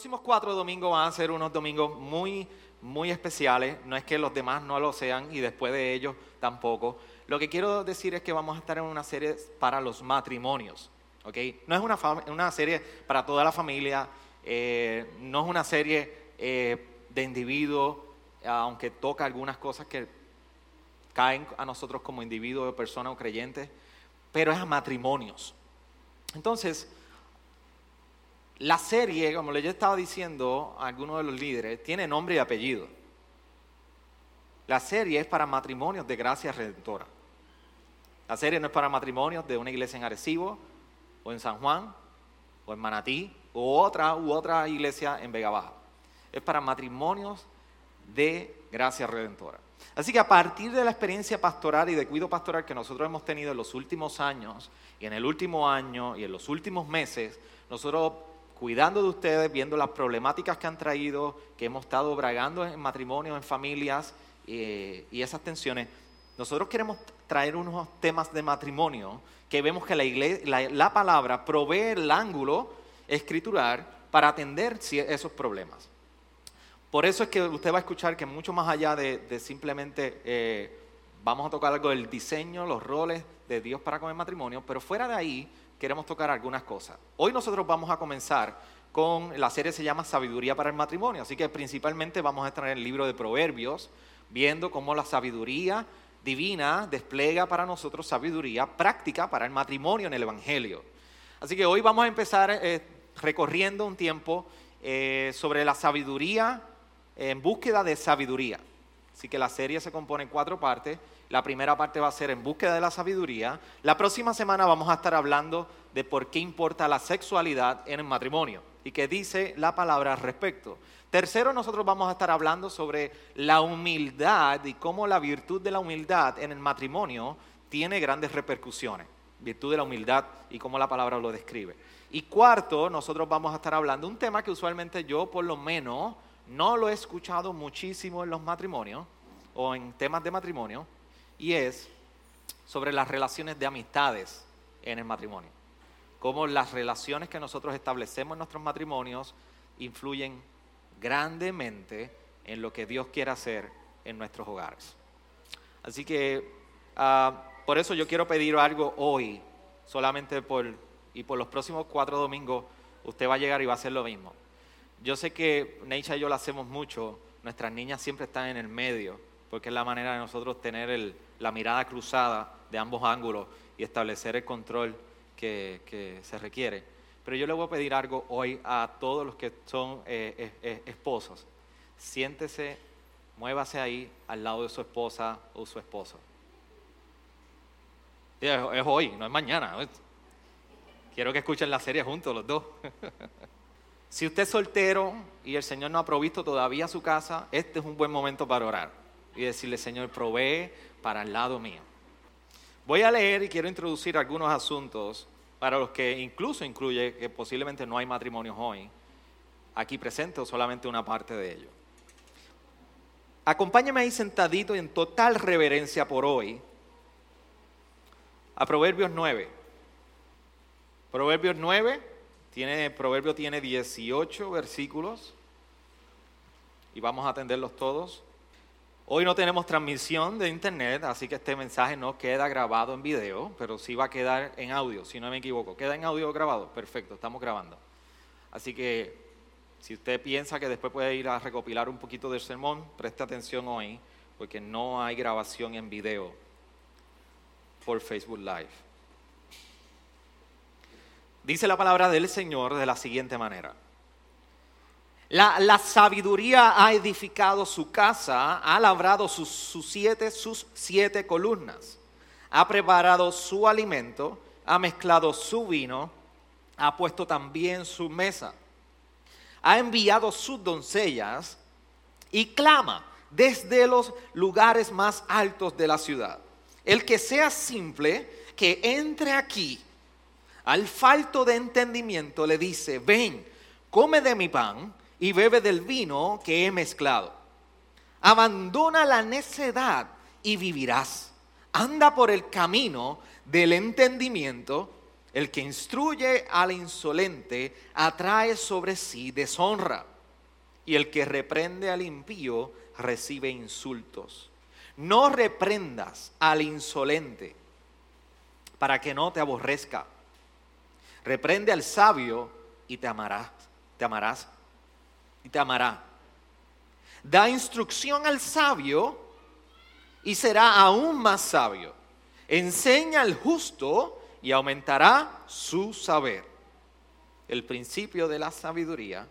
Próximos cuatro domingos van a ser unos domingos muy, muy especiales. No es que los demás no lo sean y después de ellos tampoco. Lo que quiero decir es que vamos a estar en una serie para los matrimonios. ¿ok? No es una, una serie para toda la familia, eh, no es una serie eh, de individuos, aunque toca algunas cosas que caen a nosotros como individuos, personas o creyentes, pero es a matrimonios. Entonces, la serie, como les estaba diciendo a algunos de los líderes, tiene nombre y apellido. La serie es para matrimonios de gracia redentora. La serie no es para matrimonios de una iglesia en Arecibo, o en San Juan, o en Manatí, u otra, u otra iglesia en Vega Baja. Es para matrimonios de gracia redentora. Así que a partir de la experiencia pastoral y de cuidado pastoral que nosotros hemos tenido en los últimos años, y en el último año, y en los últimos meses, nosotros cuidando de ustedes, viendo las problemáticas que han traído, que hemos estado bragando en matrimonios, en familias, y esas tensiones, nosotros queremos traer unos temas de matrimonio que vemos que la, igle- la, la palabra provee el ángulo escritural para atender esos problemas. Por eso es que usted va a escuchar que mucho más allá de, de simplemente eh, vamos a tocar algo del diseño, los roles de Dios para con el matrimonio, pero fuera de ahí queremos tocar algunas cosas. Hoy nosotros vamos a comenzar con la serie se llama Sabiduría para el matrimonio, así que principalmente vamos a estar en el libro de Proverbios, viendo cómo la sabiduría divina despliega para nosotros sabiduría práctica para el matrimonio en el Evangelio. Así que hoy vamos a empezar eh, recorriendo un tiempo eh, sobre la sabiduría en búsqueda de sabiduría. Así que la serie se compone en cuatro partes. La primera parte va a ser en búsqueda de la sabiduría. La próxima semana vamos a estar hablando de por qué importa la sexualidad en el matrimonio y qué dice la palabra al respecto. Tercero, nosotros vamos a estar hablando sobre la humildad y cómo la virtud de la humildad en el matrimonio tiene grandes repercusiones. Virtud de la humildad y cómo la palabra lo describe. Y cuarto, nosotros vamos a estar hablando un tema que usualmente yo por lo menos no lo he escuchado muchísimo en los matrimonios o en temas de matrimonio, y es sobre las relaciones de amistades en el matrimonio. Cómo las relaciones que nosotros establecemos en nuestros matrimonios influyen grandemente en lo que Dios quiere hacer en nuestros hogares. Así que ah, por eso yo quiero pedir algo hoy, solamente por, y por los próximos cuatro domingos, usted va a llegar y va a hacer lo mismo. Yo sé que Neisha y yo lo hacemos mucho, nuestras niñas siempre están en el medio, porque es la manera de nosotros tener el- la mirada cruzada de ambos ángulos y establecer el control que, se requiere. Pero yo le voy a pedir algo hoy a todos los que son eh, eh, eh, esposos. Siéntese, muévase ahí al lado de su esposa o su esposo. Es, es hoy, no es mañana. Quiero que escuchen la serie juntos los dos. Si usted es soltero y el Señor no ha provisto todavía su casa, este es un buen momento para orar y decirle, Señor, provee para el lado mío. Voy a leer y quiero introducir algunos asuntos para los que incluso incluye que posiblemente no hay matrimonios hoy. Aquí presento solamente una parte de ello. Acompáñame ahí sentadito y en total reverencia por hoy a Proverbios 9. Proverbios 9, tiene, Proverbio tiene 18 versículos y vamos a atenderlos todos. Hoy no tenemos transmisión de internet, así que este mensaje no queda grabado en video, pero sí va a quedar en audio, si no me equivoco. ¿Queda en audio grabado? Perfecto, estamos grabando. Así que si usted piensa que después puede ir a recopilar un poquito del sermón, preste atención hoy, porque no hay grabación en video por Facebook Live. Dice la palabra del Señor de la siguiente manera. La, sabiduría ha edificado su casa, ha labrado sus siete, sus siete columnas, ha preparado su alimento, ha mezclado su vino, ha puesto también su mesa. ha enviado sus doncellas y clama desde los lugares más altos de la ciudad. El que sea simple, que entre aquí. Al falto de entendimiento le dice, ven, come de mi pan y bebe del vino que he mezclado. Abandona la necedad y vivirás. Anda por el camino del entendimiento. El que instruye al insolente atrae sobre sí deshonra. Y el que reprende al impío recibe insultos. No reprendas al insolente para que no te aborrezca. Reprende al sabio y te amarás, te amarás y te amará. Da instrucción al sabio y será aún más sabio. Enseña al justo y aumentará su saber. El principio de la sabiduría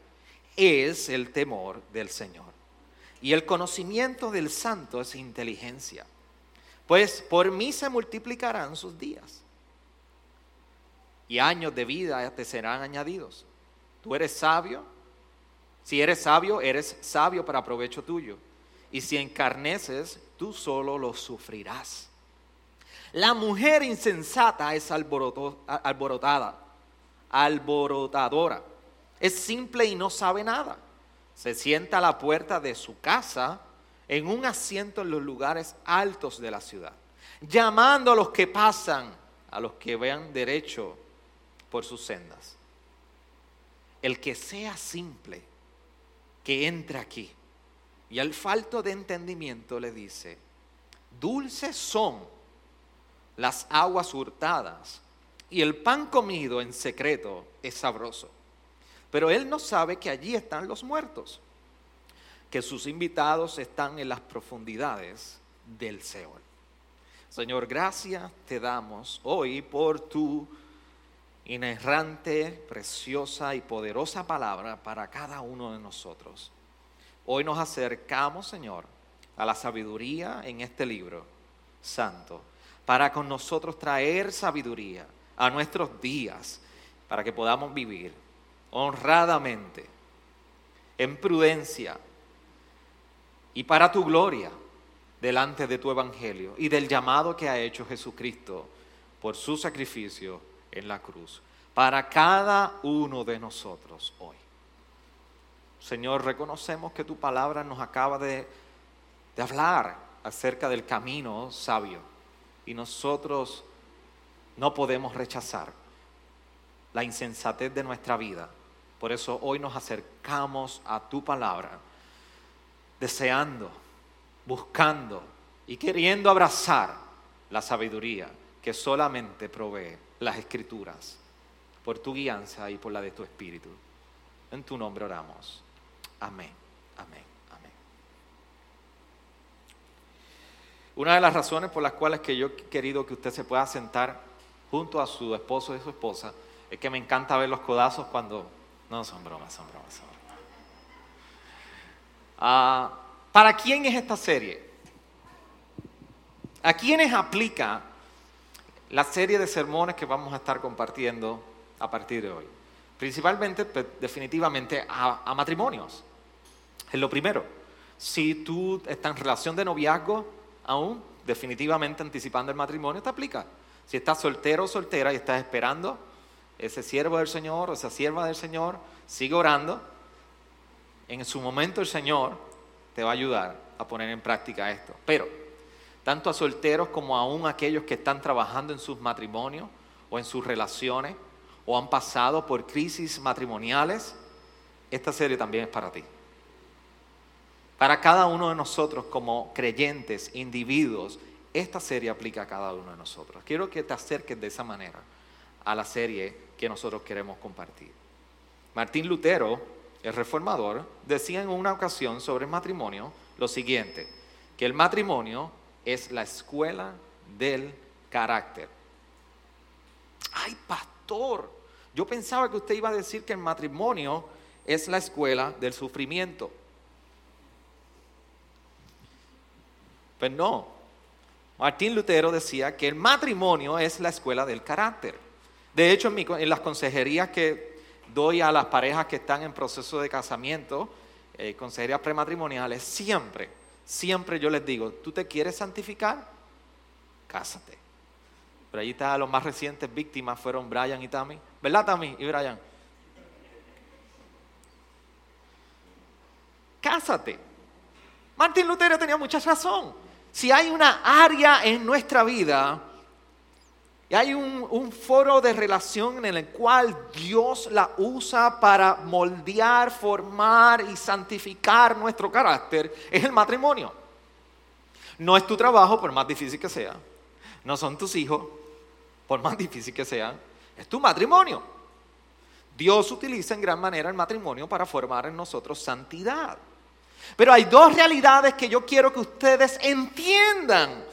es el temor del Señor. Y el conocimiento del santo es inteligencia. Pues por mí se multiplicarán sus días. Y años de vida te serán añadidos. Tú eres sabio. Si eres sabio, eres sabio para provecho tuyo. Y si encarneces, tú solo lo sufrirás. La mujer insensata es alborotada, alborotadora. Es simple y no sabe nada se sienta a la puerta de su casa en un asiento en los lugares altos de la ciudad, llamando a los que pasan, a los que vean derecho por sus sendas. El que sea simple, que entre aquí. Y al falto de entendimiento le dice, dulces son las aguas hurtadas y el pan comido en secreto es sabroso. Pero él no sabe que allí están los muertos, que sus invitados están en las profundidades del Seol. Señor, gracias te damos hoy por tu inerrante, preciosa y poderosa palabra para cada uno de nosotros. Hoy nos acercamos, Señor, a la sabiduría en este libro santo, para con nosotros traer sabiduría a nuestros días, para que podamos vivir honradamente, en prudencia y para tu gloria delante de tu evangelio y del llamado que ha hecho Jesucristo por su sacrificio en la cruz para cada uno de nosotros hoy. Señor, reconocemos que tu palabra nos acaba de, de hablar acerca del camino sabio y nosotros no podemos rechazar la insensatez de nuestra vida por eso hoy nos acercamos a tu palabra, deseando, buscando y queriendo abrazar la sabiduría que solamente provee las escrituras, por tu guianza y por la de tu espíritu. En tu nombre oramos. Amén, amén, amén. Una de las razones por las cuales que yo he querido que usted se pueda sentar junto a su esposo y su esposa es que me encanta ver los codazos cuando no, son bromas, son bromas, son bromas. Ah, ¿Para quién es esta serie? ¿A quiénes aplica la serie de sermones que vamos a estar compartiendo a partir de hoy? Principalmente, pues, definitivamente, a, a matrimonios. Es lo primero. Si tú estás en relación de noviazgo, aún definitivamente anticipando el matrimonio, te aplica. Si estás soltero o soltera y estás esperando ese siervo del Señor o esa sierva del Señor, sigue orando. En su momento el Señor te va a ayudar a poner en práctica esto. Pero, tanto a solteros como aún aquellos que están trabajando en sus matrimonios o en sus relaciones o han pasado por crisis matrimoniales, esta serie también es para ti. Para cada uno de nosotros como creyentes, individuos, esta serie aplica a cada uno de nosotros. Quiero que te acerques de esa manera a la serie que nosotros queremos compartir. Martín Lutero, el reformador, decía en una ocasión sobre el matrimonio lo siguiente, que el matrimonio es la escuela del carácter. Ay, pastor, yo pensaba que usted iba a decir que el matrimonio es la escuela del sufrimiento. Pues no, Martín Lutero decía que el matrimonio es la escuela del carácter. De hecho, en, las consejerías que doy a las parejas que están en proceso de casamiento, eh, consejerías prematrimoniales, siempre, siempre yo les digo, ¿tú te quieres santificar? Cásate. Pero ahí está, los más recientes víctimas fueron Brian y Tammy. ¿Verdad, Tammy y Brian? Cásate. Martín Lutero tenía mucha razón. Si hay una área en nuestra vida y hay un, foro de relación en el cual Dios la usa para moldear, formar y santificar nuestro carácter, es el matrimonio. No es tu trabajo, por más difícil que sea. No son tus hijos, por más difícil que sea. Es tu matrimonio. Dios utiliza en gran manera el matrimonio para formar en nosotros santidad. Pero hay dos realidades que yo quiero que ustedes entiendan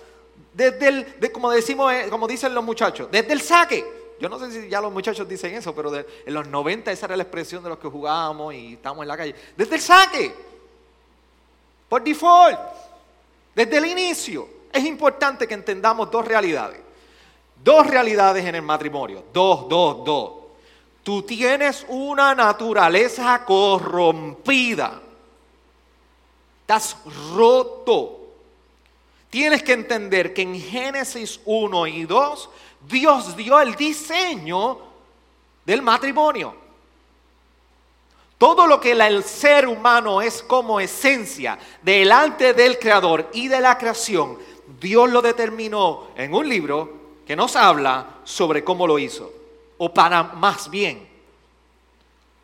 desde el, como decimos, eh, como dicen los muchachos, desde el saque. Yo no sé si ya los muchachos dicen eso, pero en los 90 esa era la expresión de los que jugábamos y estábamos en la calle. Desde el saque, por default, desde el inicio, es importante que entendamos dos realidades. Dos realidades en el matrimonio. Dos, dos, dos. Tú tienes una naturaleza corrompida. Estás roto. Tienes que entender que en Génesis 1 y 2 Dios dio el diseño del matrimonio. Todo lo que el ser humano es como esencia delante del Creador y de la creación, Dios lo determinó en un libro que nos habla sobre cómo lo hizo. O para más bien,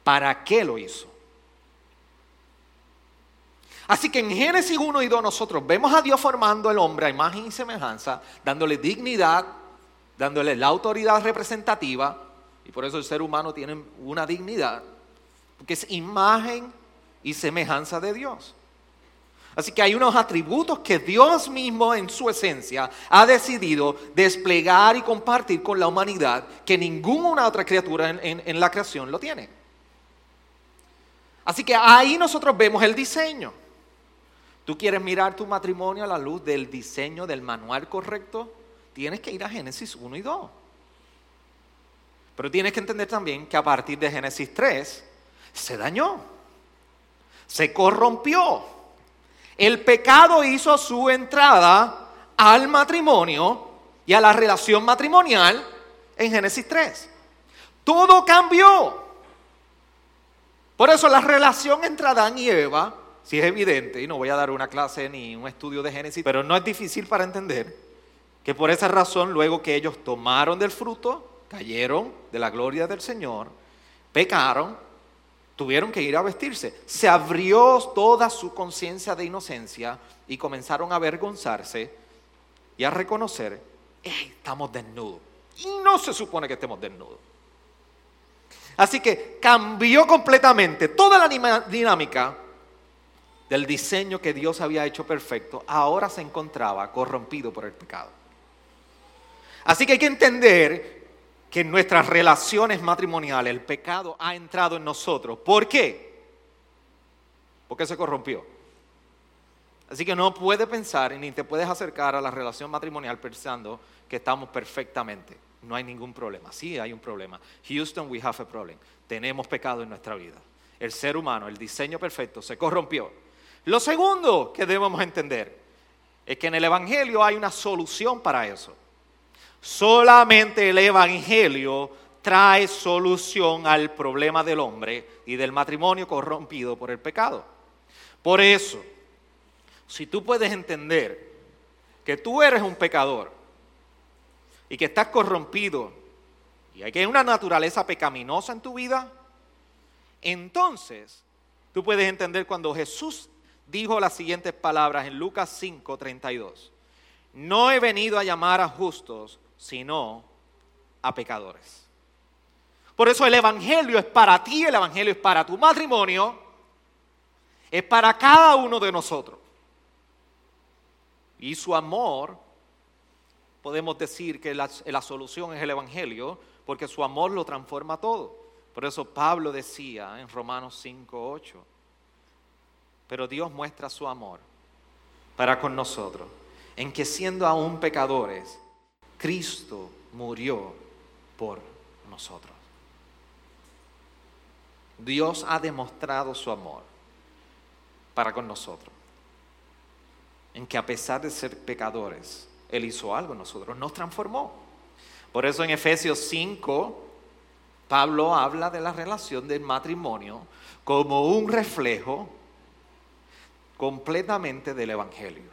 ¿para qué lo hizo? Así que en Génesis 1 y 2 nosotros vemos a Dios formando al hombre a imagen y semejanza, dándole dignidad, dándole la autoridad representativa, y por eso el ser humano tiene una dignidad, porque es imagen y semejanza de Dios. Así que hay unos atributos que Dios mismo en su esencia ha decidido desplegar y compartir con la humanidad que ninguna otra criatura en, en la creación lo tiene. Así que ahí nosotros vemos el diseño. ¿Tú quieres mirar tu matrimonio a la luz del diseño del manual correcto? Tienes que ir a Génesis 1 y 2. Pero tienes que entender también que a partir de Génesis 3 se dañó, se corrompió. El pecado hizo su entrada al matrimonio y a la relación matrimonial en Génesis 3. Todo cambió. Por eso la relación entre Adán y Eva si es evidente, y no voy a dar una clase ni un estudio de Génesis, pero no es difícil para entender que por esa razón, luego que ellos tomaron del fruto, cayeron de la gloria del Señor, pecaron, tuvieron que ir a vestirse. Se abrió toda su conciencia de inocencia y comenzaron a avergonzarse y a reconocer, estamos desnudos. Y no se supone que estemos desnudos. Así que cambió completamente toda la dinámica del diseño que Dios había hecho perfecto, ahora se encontraba corrompido por el pecado. Así que hay que entender que en nuestras relaciones matrimoniales el pecado ha entrado en nosotros. ¿Por qué? Porque se corrompió. Así que no puedes pensar ni te puedes acercar a la relación matrimonial pensando que estamos perfectamente. No hay ningún problema. Sí hay un problema. Houston, we have a problem. Tenemos pecado en nuestra vida. El ser humano, el diseño perfecto, se corrompió. Lo segundo que debemos entender es que en el Evangelio hay una solución para eso. Solamente el Evangelio trae solución al problema del hombre y del matrimonio corrompido por el pecado. Por eso, si tú puedes entender que tú eres un pecador y que estás corrompido y hay que una naturaleza pecaminosa en tu vida, entonces tú puedes entender cuando Jesús dijo las siguientes palabras en Lucas 5, 32. No he venido a llamar a justos, sino a pecadores. Por eso el Evangelio es para ti, el Evangelio es para tu matrimonio, es para cada uno de nosotros. Y su amor, podemos decir que la, la solución es el Evangelio, porque su amor lo transforma todo. Por eso Pablo decía en Romanos 5, 8, pero Dios muestra su amor para con nosotros, en que siendo aún pecadores, Cristo murió por nosotros. Dios ha demostrado su amor para con nosotros. En que a pesar de ser pecadores, Él hizo algo en nosotros, nos transformó. Por eso en Efesios 5, Pablo habla de la relación del matrimonio como un reflejo completamente del Evangelio.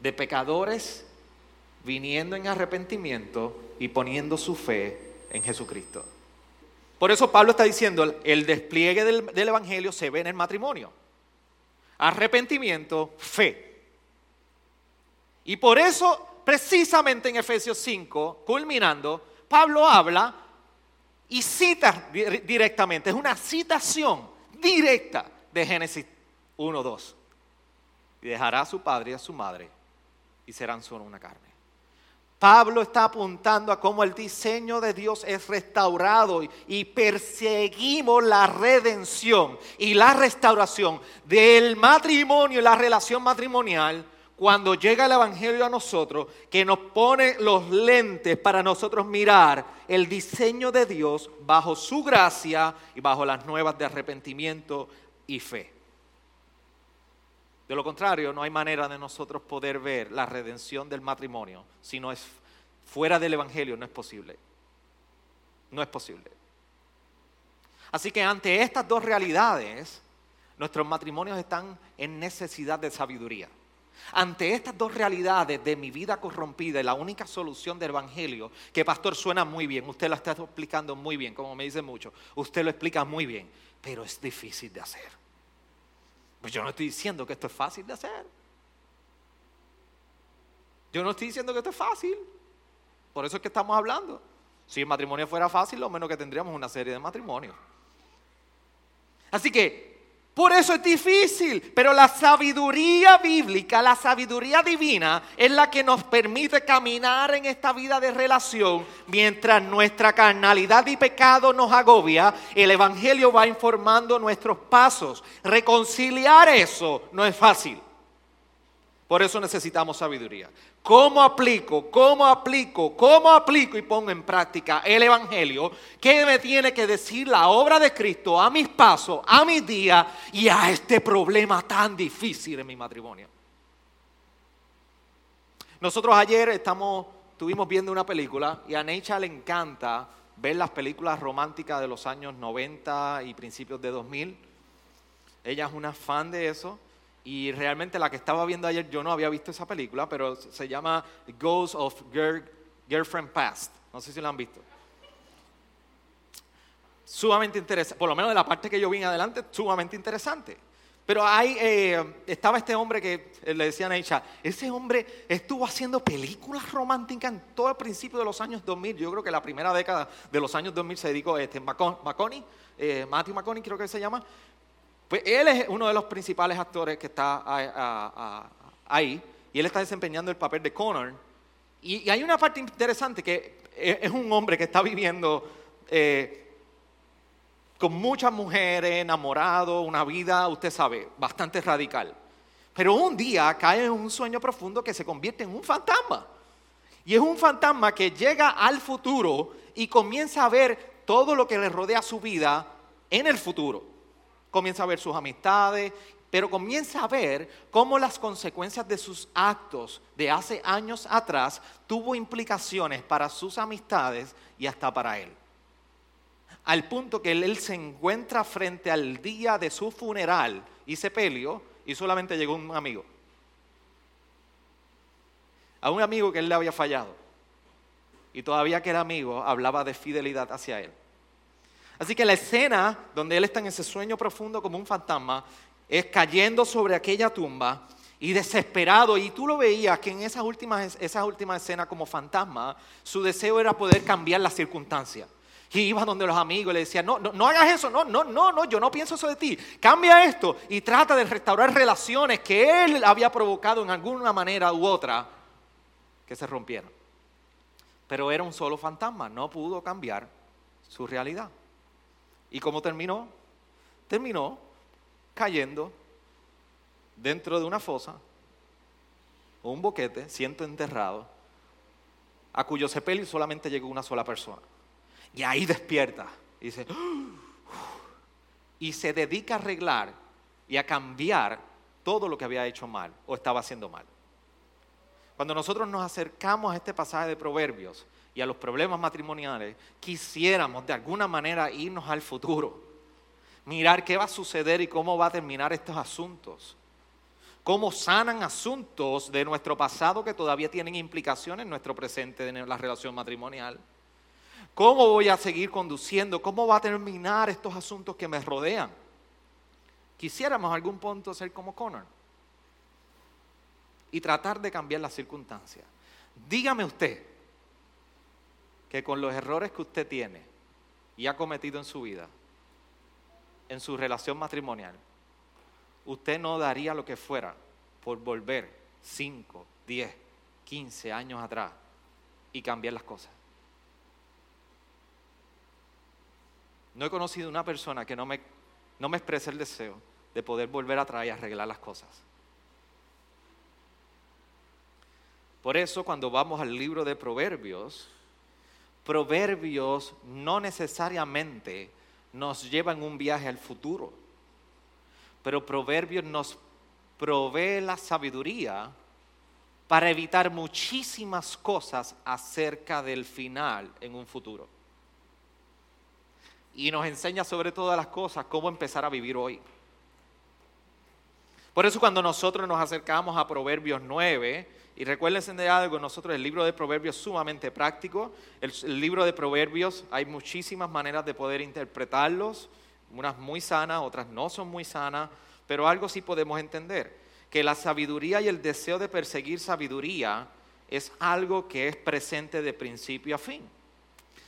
De pecadores viniendo en arrepentimiento y poniendo su fe en Jesucristo. Por eso Pablo está diciendo, el despliegue del, Evangelio se ve en el matrimonio. Arrepentimiento, fe. Y por eso, precisamente en Efesios 5, culminando, Pablo habla y cita directamente, es una citación directa de Génesis 1, 2. Y dejará a su padre y a su madre y serán solo una carne. Pablo está apuntando a cómo el diseño de Dios es restaurado y perseguimos la redención y la restauración del matrimonio y la relación matrimonial cuando llega el Evangelio a nosotros, que nos pone los lentes para nosotros mirar el diseño de Dios bajo su gracia y bajo las nuevas de arrepentimiento y fe. De lo contrario, no hay manera de nosotros poder ver la redención del matrimonio si no es fuera del Evangelio, no es posible. No es posible. Así que ante estas dos realidades, nuestros matrimonios están en necesidad de sabiduría. Ante estas dos realidades de mi vida corrompida la única solución del Evangelio, que pastor suena muy bien, usted lo está explicando muy bien, como me dice mucho, usted lo explica muy bien, pero es difícil de hacer. Pues yo no estoy diciendo que esto es fácil de hacer. Yo no estoy diciendo que esto es fácil. Por eso es que estamos hablando. Si el matrimonio fuera fácil, lo menos que tendríamos una serie de matrimonios. Así que, por eso es difícil, pero la sabiduría bíblica, la sabiduría divina es la que nos permite caminar en esta vida de relación mientras nuestra carnalidad y pecado nos agobia, el Evangelio va informando nuestros pasos. Reconciliar eso no es fácil. Por eso necesitamos sabiduría. ¿Cómo aplico? ¿Cómo aplico? ¿Cómo aplico y pongo en práctica el Evangelio? ¿Qué me tiene que decir la obra de Cristo a mis pasos, a mis días y a este problema tan difícil en mi matrimonio? Nosotros ayer estuvimos viendo una película y a Necha le encanta ver las películas románticas de los años 90 y principios de 2000. Ella es una fan de eso. Y realmente la que estaba viendo ayer, yo no había visto esa película, pero se llama Ghost of Girlfriend Past. No sé si la han visto. Sumamente interesante, por lo menos de la parte que yo vi en adelante, sumamente interesante. Pero ahí eh, estaba este hombre que eh, le decían a ella, ese hombre estuvo haciendo películas románticas en todo el principio de los años 2000. Yo creo que la primera década de los años 2000 se dedicó a este, McConaughey, eh, Matthew McConaughey creo que se llama, pues él es uno de los principales actores que está ahí y él está desempeñando el papel de Connor. Y, hay una parte interesante que es un hombre que está viviendo eh, con muchas mujeres, enamorado, una vida, usted sabe, bastante radical. Pero un día cae en un sueño profundo que se convierte en un fantasma. Y es un fantasma que llega al futuro y comienza a ver todo lo que le rodea su vida en el futuro comienza a ver sus amistades, pero comienza a ver cómo las consecuencias de sus actos de hace años atrás tuvo implicaciones para sus amistades y hasta para él. Al punto que él, se encuentra frente al día de su funeral y se peleó y solamente llegó un amigo. A un amigo que él le había fallado. Y todavía que era amigo, hablaba de fidelidad hacia él. Así que la escena donde él está en ese sueño profundo como un fantasma es cayendo sobre aquella tumba y desesperado. Y tú lo veías que en esas últimas, esas últimas escenas como fantasma, su deseo era poder cambiar las circunstancias. Y iba donde los amigos le decía, no, no, no hagas eso, no, no, no, no, yo no pienso eso de ti. Cambia esto y trata de restaurar relaciones que él había provocado en alguna manera u otra que se rompieran. Pero era un solo fantasma, no pudo cambiar su realidad. ¿Y cómo terminó? Terminó cayendo dentro de una fosa o un boquete, siendo enterrado, a cuyo sepelio solamente llegó una sola persona. Y ahí despierta y dice, y se dedica a arreglar y a cambiar todo lo que había hecho mal o estaba haciendo mal. Cuando nosotros nos acercamos a este pasaje de Proverbios y a los problemas matrimoniales, quisiéramos de alguna manera irnos al futuro, mirar qué va a suceder y cómo va a terminar estos asuntos, cómo sanan asuntos de nuestro pasado que todavía tienen implicaciones en nuestro presente, en la relación matrimonial. ¿Cómo voy a seguir conduciendo? ¿Cómo va a terminar estos asuntos que me rodean? Quisiéramos a algún punto ser como Connor y tratar de cambiar las circunstancias. Dígame usted que con los errores que usted tiene y ha cometido en su vida, en su relación matrimonial, usted no daría lo que fuera por volver 5, 10, 15 años atrás y cambiar las cosas. No he conocido una persona que no me, no me exprese el deseo de poder volver atrás y arreglar las cosas. Por eso cuando vamos al libro de Proverbios, Proverbios no necesariamente nos llevan un viaje al futuro, pero Proverbios nos provee la sabiduría para evitar muchísimas cosas acerca del final en un futuro. Y nos enseña sobre todas las cosas cómo empezar a vivir hoy. Por eso cuando nosotros nos acercamos a Proverbios 9, y recuérdense de algo, nosotros el libro de Proverbios es sumamente práctico, el, libro de Proverbios hay muchísimas maneras de poder interpretarlos, unas muy sanas, otras no son muy sanas, pero algo sí podemos entender, que la sabiduría y el deseo de perseguir sabiduría es algo que es presente de principio a fin.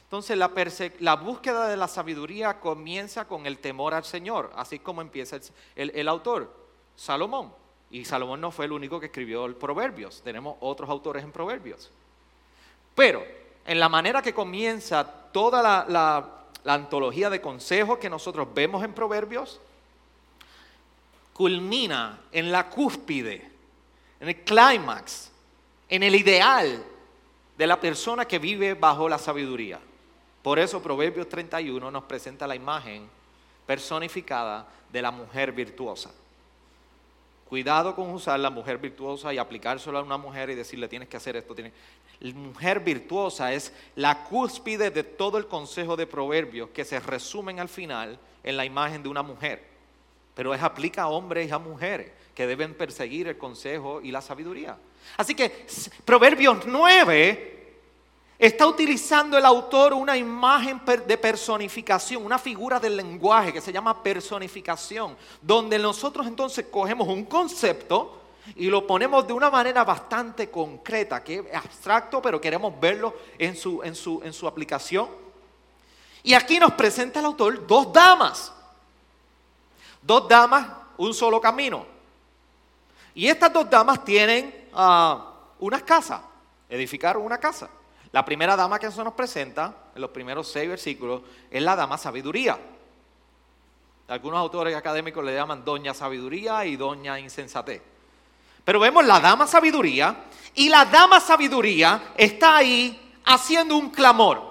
Entonces la, la, búsqueda de la sabiduría comienza con el temor al Señor, así como empieza el autor. Salomón. Y Salomón no fue el único que escribió el Proverbios. Tenemos otros autores en Proverbios. Pero en la manera que comienza toda la, antología de consejos que nosotros vemos en Proverbios, culmina en la cúspide, en el clímax, en el ideal de la persona que vive bajo la sabiduría. Por eso Proverbios 31 nos presenta la imagen personificada de la mujer virtuosa. Cuidado con usar la mujer virtuosa y aplicárselo a una mujer y decirle tienes que hacer esto. La mujer virtuosa es la cúspide de todo el consejo de proverbios que se resumen al final en la imagen de una mujer. Pero es aplica a hombres y a mujeres que deben perseguir el consejo y la sabiduría. Así que Proverbios 9 Está utilizando el autor una imagen de personificación, una figura del lenguaje que se llama personificación, donde nosotros entonces cogemos un concepto y lo ponemos de una manera bastante concreta, que es abstracto, pero queremos verlo en su, en su, en su aplicación. Y aquí nos presenta el autor dos damas. Dos damas, un solo camino. Y estas dos damas tienen uh, unas casas, edificaron una casa. La primera dama que se nos presenta, en los primeros seis versículos, es la dama sabiduría. Algunos autores académicos le llaman doña sabiduría y doña insensatez. Pero vemos la dama sabiduría y la dama sabiduría está ahí haciendo un clamor.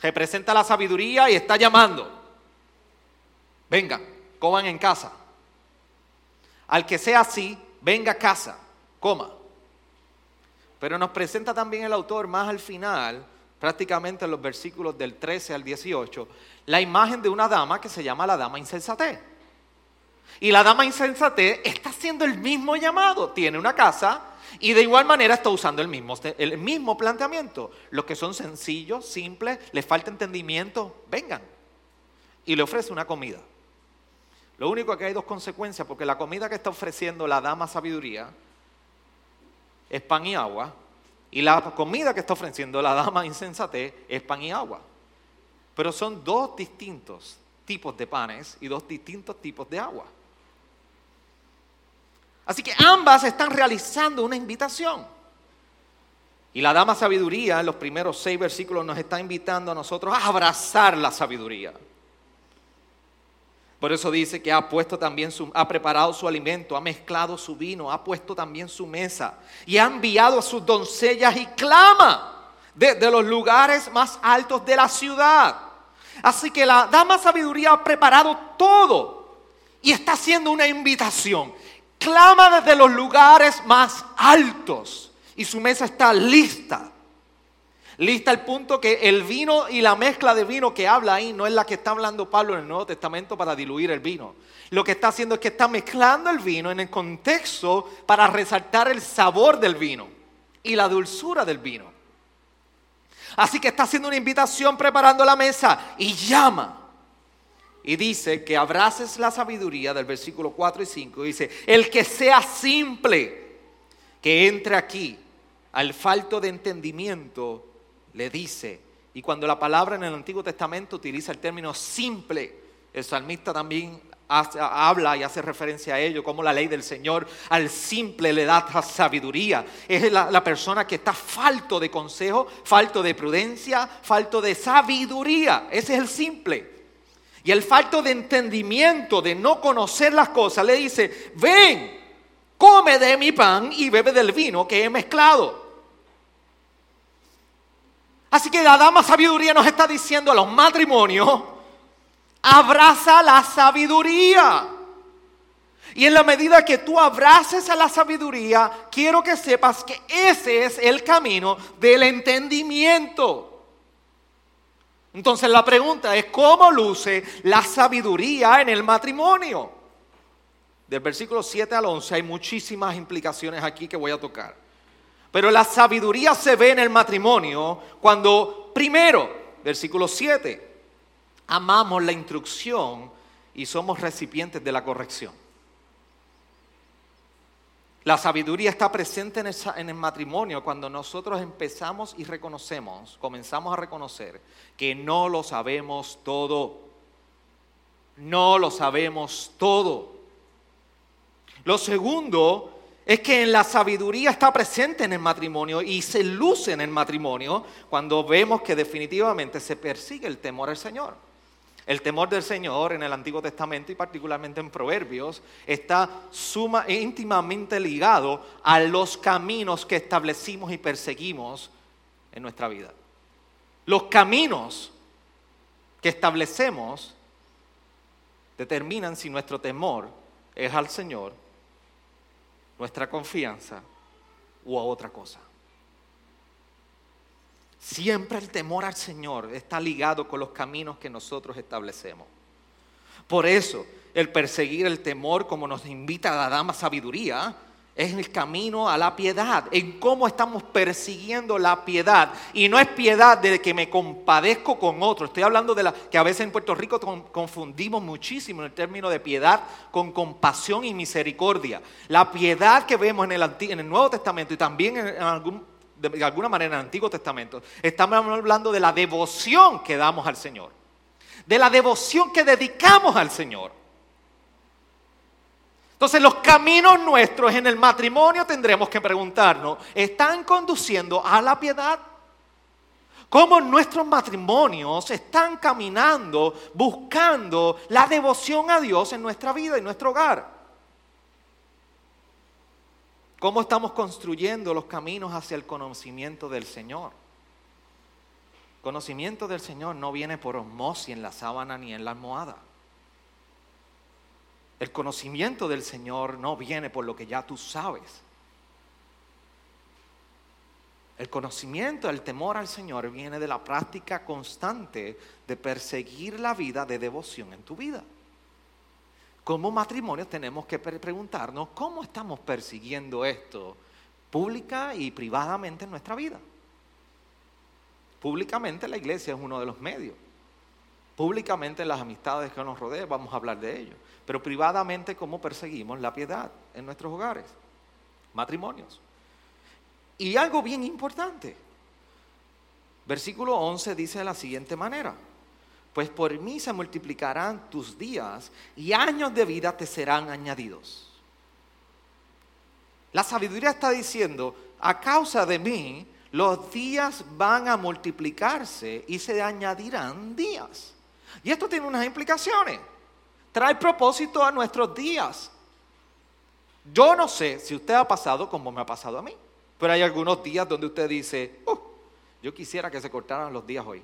Representa la sabiduría y está llamando. Venga, coman en casa. Al que sea así, venga a casa, coma. Pero nos presenta también el autor más al final, prácticamente en los versículos del 13 al 18, la imagen de una dama que se llama la dama insensate. Y la dama insensate está haciendo el mismo llamado, tiene una casa y de igual manera está usando el mismo, el mismo planteamiento. Los que son sencillos, simples, les falta entendimiento, vengan. Y le ofrece una comida. Lo único que hay dos consecuencias, porque la comida que está ofreciendo la dama sabiduría es pan y agua, y la comida que está ofreciendo la dama insensate es pan y agua. Pero son dos distintos tipos de panes y dos distintos tipos de agua. Así que ambas están realizando una invitación. Y la dama sabiduría en los primeros seis versículos nos está invitando a nosotros a abrazar la sabiduría. Por eso dice que ha puesto también ha preparado su alimento, ha mezclado su vino, ha puesto también su mesa y ha enviado a sus doncellas y clama desde los lugares más altos de la ciudad. Así que la dama sabiduría ha preparado todo y está haciendo una invitación. Clama desde los lugares más altos y su mesa está lista. Lista al punto que el vino y la mezcla de vino que habla ahí no es la que está hablando Pablo en el Nuevo Testamento para diluir el vino. Lo que está haciendo es que está mezclando el vino en el contexto para resaltar el sabor del vino y la dulzura del vino. Así que está haciendo una invitación preparando la mesa y llama. Y dice que abraces la sabiduría del versículo 4 y 5. Dice, el que sea simple, que entre aquí, al falto de entendimiento, le dice. Y cuando la palabra en el Antiguo Testamento utiliza el término simple, el salmista también habla y hace referencia a ello, como la ley del Señor al simple le da sabiduría. Es la, la, persona que está falto de consejo, falto de prudencia, falto de sabiduría. Ese es el simple. Y el falto de entendimiento, de no conocer las cosas, le dice, ven, come de mi pan y bebe del vino que he mezclado. Así que la dama sabiduría nos está diciendo a los matrimonios, abraza la sabiduría. Y en la medida que tú abraces a la sabiduría, quiero que sepas que ese es el camino del entendimiento. Entonces la pregunta es, ¿cómo luce la sabiduría en el matrimonio? Del versículo 7 al 11 hay muchísimas implicaciones aquí que voy a tocar. Pero la sabiduría se ve en el matrimonio cuando, primero, versículo 7, amamos la instrucción y somos recipientes de la corrección. La sabiduría está presente en, en, el matrimonio cuando nosotros empezamos y reconocemos, comenzamos a reconocer que no lo sabemos todo. No lo sabemos todo. Lo segundo es que en la sabiduría está presente en el matrimonio y se luce en el matrimonio cuando vemos que definitivamente se persigue el temor al Señor. El temor del Señor en el Antiguo Testamento y particularmente en Proverbios está suma, íntimamente ligado a los caminos que establecimos y perseguimos en nuestra vida. Los caminos que establecemos determinan si nuestro temor es al Señor nuestra confianza u a otra cosa. Siempre el temor al Señor está ligado con los caminos que nosotros establecemos. Por eso, el perseguir el temor, como nos invita la dama sabiduría, es el camino a la piedad, en cómo estamos persiguiendo la piedad. Y no es piedad de que me compadezco con otro. Estoy hablando de la que a veces en Puerto Rico confundimos muchísimo el término de piedad con compasión y misericordia. La piedad que vemos en el, en el Nuevo Testamento y también de alguna manera en el Antiguo Testamento, estamos hablando de la devoción que damos al Señor. De la devoción que dedicamos al Señor. Entonces los caminos nuestros en el matrimonio tendremos que preguntarnos, ¿están conduciendo a la piedad? ¿Cómo nuestros matrimonios están caminando buscando la devoción a Dios en nuestra vida, en nuestro hogar? ¿Cómo estamos construyendo los caminos hacia el conocimiento del Señor? Conocimiento del Señor no viene por osmosis en la sábana ni en la almohada. El conocimiento del Señor no viene por lo que ya tú sabes. El conocimiento, el temor al Señor viene de la práctica constante de perseguir la vida de devoción en tu vida. Como matrimonio tenemos que preguntarnos cómo estamos persiguiendo esto pública y privadamente en nuestra vida. Públicamente la iglesia es uno de los medios. Públicamente las amistades que nos rodean, vamos a hablar de ello pero privadamente cómo perseguimos la piedad en nuestros hogares, matrimonios. Y algo bien importante, versículo 11 dice de la siguiente manera, pues por mí se multiplicarán tus días y años de vida te serán añadidos. La sabiduría está diciendo, a causa de mí, los días van a multiplicarse y se añadirán días. Y esto tiene unas implicaciones trae propósito a nuestros días. Yo no sé si usted ha pasado como me ha pasado a mí, pero hay algunos días donde usted dice, oh, yo quisiera que se cortaran los días hoy.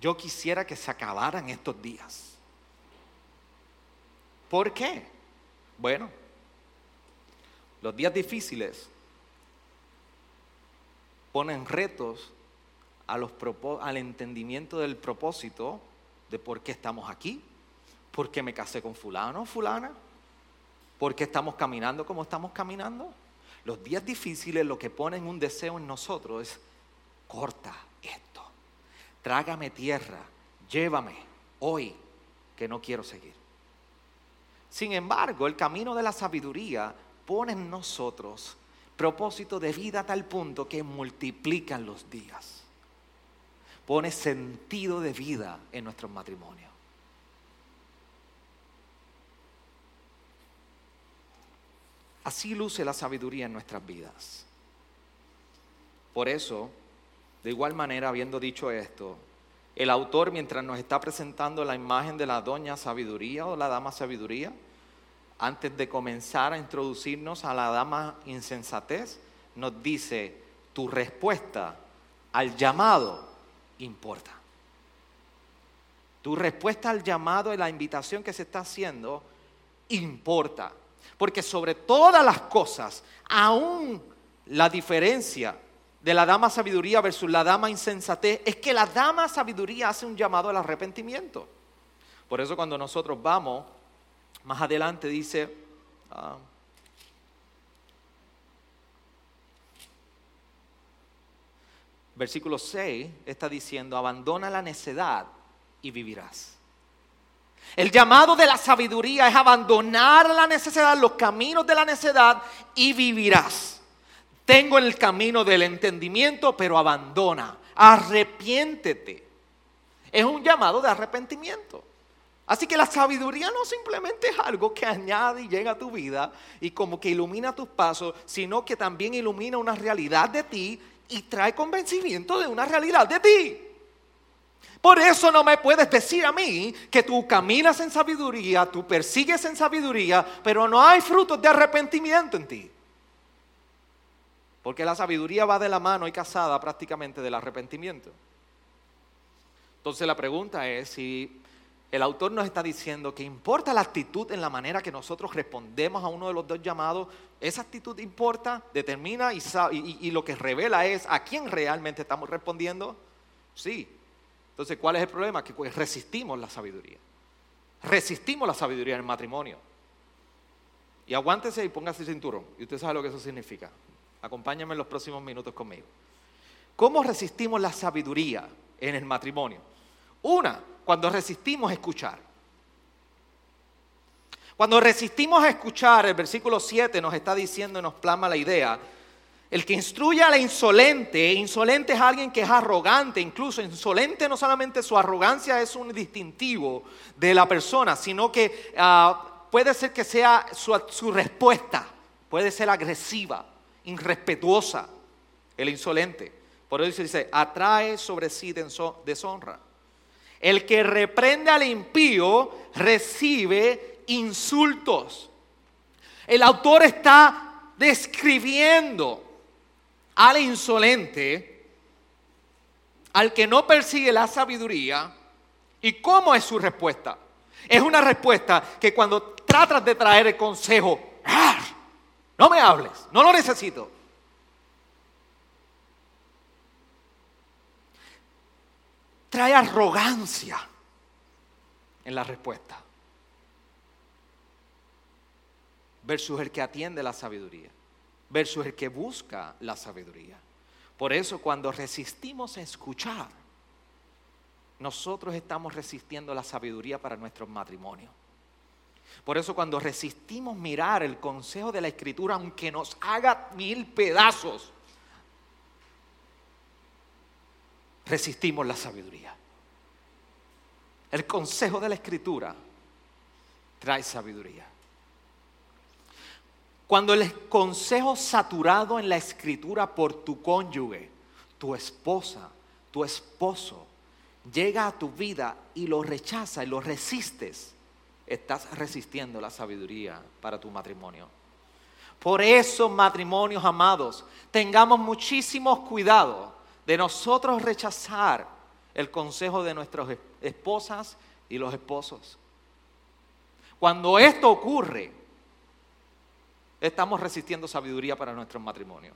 Yo quisiera que se acabaran estos días. ¿Por qué? Bueno, los días difíciles ponen retos al entendimiento del propósito de por qué estamos aquí, por qué me casé con fulano fulana, por qué estamos caminando como estamos caminando. Los días difíciles lo que ponen un deseo en nosotros es, corta esto, trágame tierra, llévame hoy que no quiero seguir. Sin embargo, el camino de la sabiduría pone en nosotros propósito de vida a tal punto que multiplican los días. Pone sentido de vida en nuestros matrimonios. Así luce la sabiduría en nuestras vidas. Por eso, de igual manera, habiendo dicho esto, el autor, mientras nos está presentando la imagen de la doña sabiduría o la dama sabiduría, antes de comenzar a introducirnos a la dama insensatez, nos dice, tu respuesta al llamado importa. Tu respuesta al llamado y la invitación que se está haciendo importa. Porque sobre todas las cosas, aún la diferencia de la dama sabiduría versus la dama insensatez es que la dama sabiduría hace un llamado al arrepentimiento. Por eso cuando nosotros vamos, más adelante dice, ah, versículo 6 está diciendo, abandona la necedad y vivirás. El llamado de la sabiduría es abandonar la necesidad, los caminos de la necedad y vivirás. Tengo el camino del entendimiento, pero abandona, arrepiéntete. Es un llamado de arrepentimiento. Así que la sabiduría no simplemente es algo que añade y llega a tu vida y como que ilumina tus pasos, sino que también ilumina una realidad de ti y trae convencimiento de una realidad de ti. Por eso no me puedes decir a mí que tú caminas en sabiduría, tú persigues en sabiduría, pero no hay frutos de arrepentimiento en ti. Porque la sabiduría va de la mano y casada prácticamente del arrepentimiento. Entonces la pregunta es si el autor nos está diciendo que importa la actitud en la manera que nosotros respondemos a uno de los dos llamados. Esa actitud importa, determina y, lo que revela es a quién realmente estamos respondiendo. Sí. Entonces, ¿cuál es el problema? Que pues resistimos la sabiduría. Resistimos la sabiduría en el matrimonio. Y aguántese y póngase el cinturón. Y usted sabe lo que eso significa. Acompáñame en los próximos minutos conmigo. ¿Cómo resistimos la sabiduría en el matrimonio? Una, cuando resistimos escuchar. Cuando resistimos a escuchar, el versículo 7 nos está diciendo y nos plasma la idea, el que instruye a la insolente, insolente es alguien que es arrogante, incluso insolente no solamente su arrogancia es un distintivo de la persona, sino que ah, puede ser que sea su respuesta, puede ser agresiva, irrespetuosa, el insolente. Por eso dice, atrae sobre sí deshonra. El que reprende al impío recibe insultos. El autor está describiendo al insolente, al que no persigue la sabiduría, y cómo es su respuesta. Es una respuesta que cuando tratas de traer el consejo, ¡ah! no me hables, no lo necesito. Trae arrogancia en la respuesta. Versus el que atiende la sabiduría. Versus el que busca la sabiduría. Por eso cuando resistimos a escuchar, nosotros estamos resistiendo la sabiduría para nuestros matrimonios. Por eso cuando resistimos mirar el consejo de la escritura, aunque nos haga mil pedazos, resistimos la sabiduría. El consejo de la escritura trae sabiduría. Cuando el consejo saturado en la escritura por tu cónyuge, tu esposa, tu esposo, llega a tu vida y lo rechaza y lo resistes, estás resistiendo la sabiduría para tu matrimonio. Por eso, matrimonios amados, tengamos muchísimo cuidado de nosotros rechazar el consejo de nuestras esposas y los esposos. Cuando esto ocurre, estamos resistiendo sabiduría para nuestro matrimonio.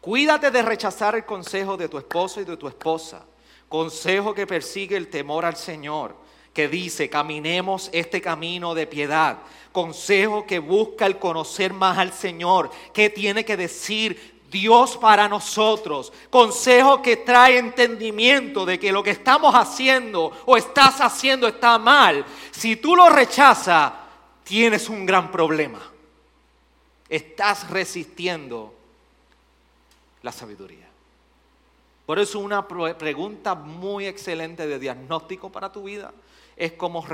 Cuídate de rechazar el consejo de tu esposo y de tu esposa. Consejo que persigue el temor al Señor, que dice, caminemos este camino de piedad. Consejo que busca el conocer más al Señor, que tiene que decir Dios para nosotros. Consejo que trae entendimiento de que lo que estamos haciendo o estás haciendo está mal. Si tú lo rechazas, tienes un gran problema. Estás resistiendo la sabiduría. Por eso una pregunta muy excelente de diagnóstico para tu vida es cómo,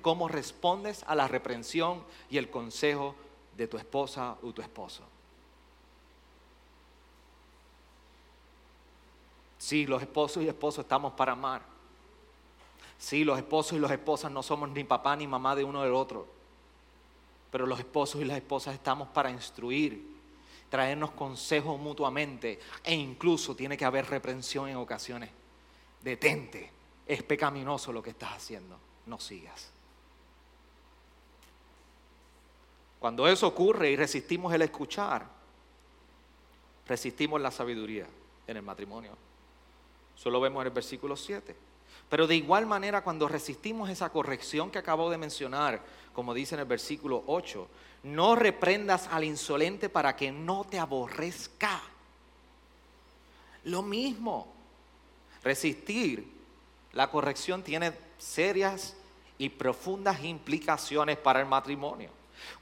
cómo respondes a la reprensión y el consejo de tu esposa o tu esposo. Sí, los esposos y esposas estamos para amar. Sí, los esposos y las esposas no somos ni papá ni mamá de uno del otro. Pero los esposos y las esposas estamos para instruir, traernos consejos mutuamente e incluso tiene que haber reprensión en ocasiones. Detente, es pecaminoso lo que estás haciendo, no sigas. Cuando eso ocurre y resistimos el escuchar, resistimos la sabiduría en el matrimonio. Solo vemos en el versículo 7. Pero de igual manera, cuando resistimos esa corrección que acabo de mencionar, como dice en el versículo 8, no reprendas al insolente para que no te aborrezca. Lo mismo, resistir la corrección tiene serias y profundas implicaciones para el matrimonio.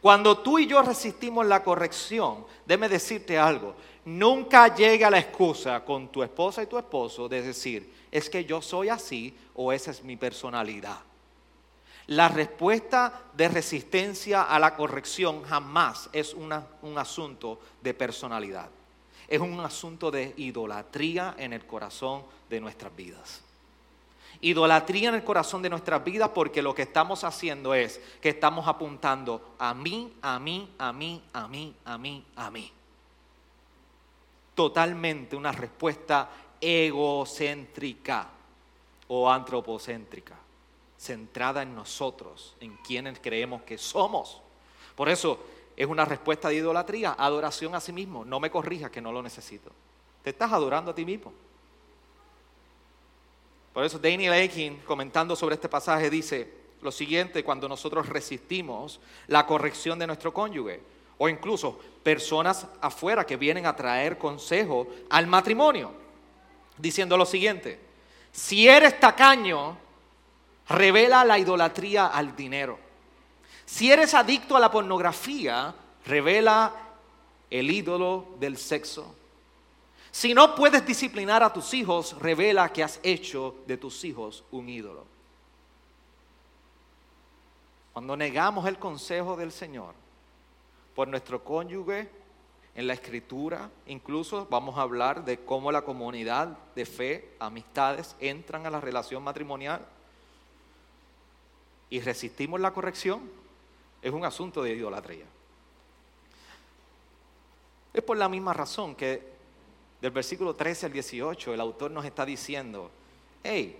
Cuando tú y yo resistimos la corrección, déme decirte algo, nunca llega la excusa con tu esposa y tu esposo de decir, es que yo soy así o esa es mi personalidad. La respuesta de resistencia a la corrección jamás es un asunto de personalidad. Es un asunto de idolatría en el corazón de nuestras vidas. Idolatría en el corazón de nuestras vidas porque lo que estamos haciendo es que estamos apuntando a mí, a mí, a mí, a mí, a mí, a mí totalmente una respuesta egocéntrica o antropocéntrica, centrada en nosotros, en quienes creemos que somos. Por eso es una respuesta de idolatría, adoración a sí mismo. No me corrijas que no lo necesito. Te estás adorando a ti mismo. Por eso Daniel Aikin, comentando sobre este pasaje, dice lo siguiente cuando nosotros resistimos la corrección de nuestro cónyuge o incluso personas afuera que vienen a traer consejo al matrimonio, diciendo lo siguiente, si eres tacaño, revela la idolatría al dinero. Si eres adicto a la pornografía, revela el ídolo del sexo. Si no puedes disciplinar a tus hijos, revela que has hecho de tus hijos un ídolo. Cuando negamos el consejo del Señor, por nuestro cónyuge en la escritura. Incluso vamos a hablar de cómo la comunidad de fe, amistades, entran a la relación matrimonial y resistimos la corrección. Es un asunto de idolatría. Es por la misma razón que del versículo 13 al 18 el autor nos está diciendo, hey,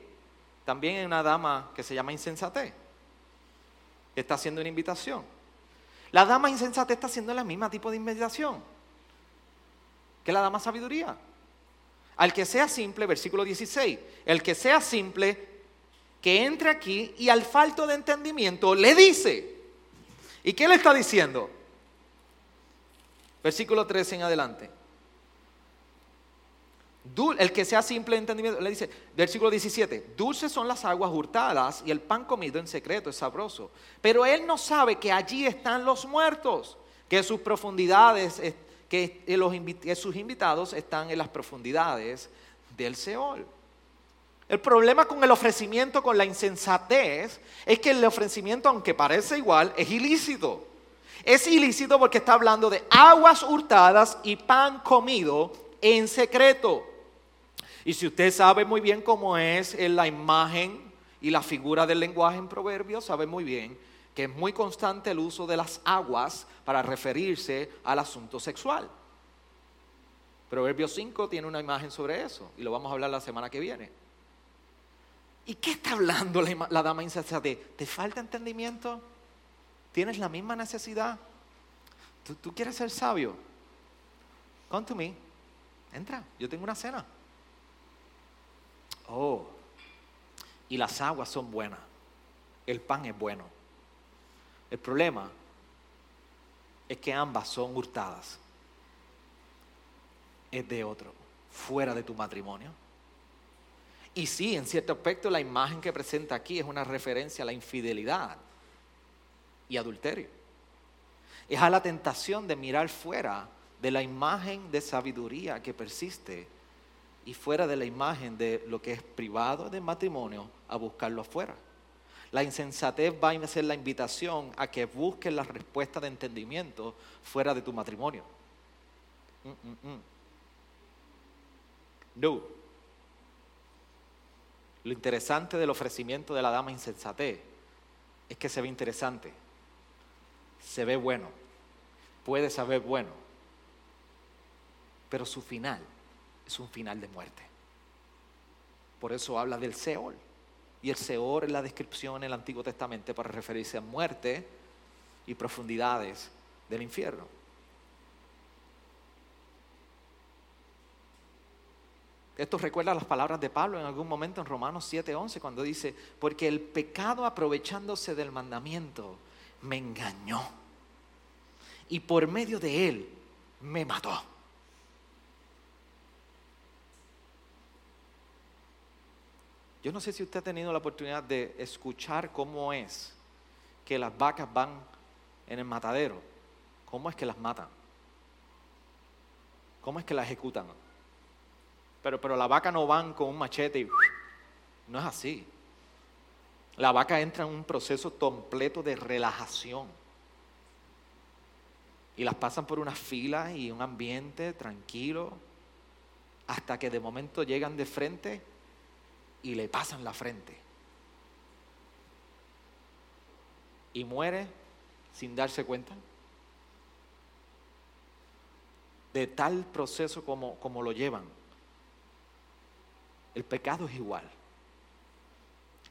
también hay una dama que se llama insensate, está haciendo una invitación. La dama insensata está haciendo el mismo tipo de invitación que la dama sabiduría. Al que sea simple, versículo 16, el que sea simple, que entre aquí y al falto de entendimiento le dice. ¿Y qué le está diciendo? Versículo 13 en adelante el que sea simple entendimiento, le dice, versículo 17, dulces son las aguas hurtadas y el pan comido en secreto es sabroso. Pero él no sabe que allí están los muertos, que sus profundidades, que, que sus invitados están en las profundidades del Seol. El problema con el ofrecimiento, con la insensatez, es que el ofrecimiento, aunque parece igual, es ilícito. Es ilícito porque está hablando de aguas hurtadas y pan comido en secreto. Y si usted sabe muy bien cómo es la imagen y la figura del lenguaje en proverbios, sabe muy bien que es muy constante el uso de las aguas para referirse al asunto sexual. Proverbios 5 tiene una imagen sobre eso y lo vamos a hablar la semana que viene. ¿Y qué está hablando la, dama insensate? ¿Te falta entendimiento? ¿Tienes la misma necesidad? ¿Tú, ¿Tú, quieres ser sabio? Come to me. Entra, yo tengo una cena. Oh, y las aguas son buenas. El pan es bueno. El problema es que ambas son hurtadas. Es de otro, fuera de tu matrimonio. Y sí, en cierto aspecto la imagen que presenta aquí es una referencia a la infidelidad y adulterio. Es a la tentación de mirar fuera de la imagen de sabiduría que persiste y fuera de la imagen de lo que es privado del matrimonio a buscarlo afuera. La insensatez va a ser la invitación a que busques la respuesta de entendimiento fuera de tu matrimonio. Mm, mm, mm. No. Lo interesante del ofrecimiento de la dama insensatez es que se ve interesante, se ve bueno, puede saber bueno, pero su final es un final de muerte. Por eso habla del Seol. Y el Seol es la descripción en el Antiguo Testamento para referirse a muerte y profundidades del infierno. Esto recuerda las palabras de Pablo en algún momento en Romanos 7:11 cuando dice, porque el pecado aprovechándose del mandamiento me engañó y por medio de él me mató. Yo no sé si usted ha tenido la oportunidad de escuchar cómo es que las vacas van en el matadero. ¿Cómo es que las matan? ¿Cómo es que las ejecutan? Pero, pero la vaca no van con un machete y... No es así. La vaca entra en un proceso completo de relajación. Y las pasan por una fila y un ambiente tranquilo hasta que de momento llegan de frente y le pasan la frente. Y muere sin darse cuenta. De tal proceso como, como lo llevan. El pecado es igual.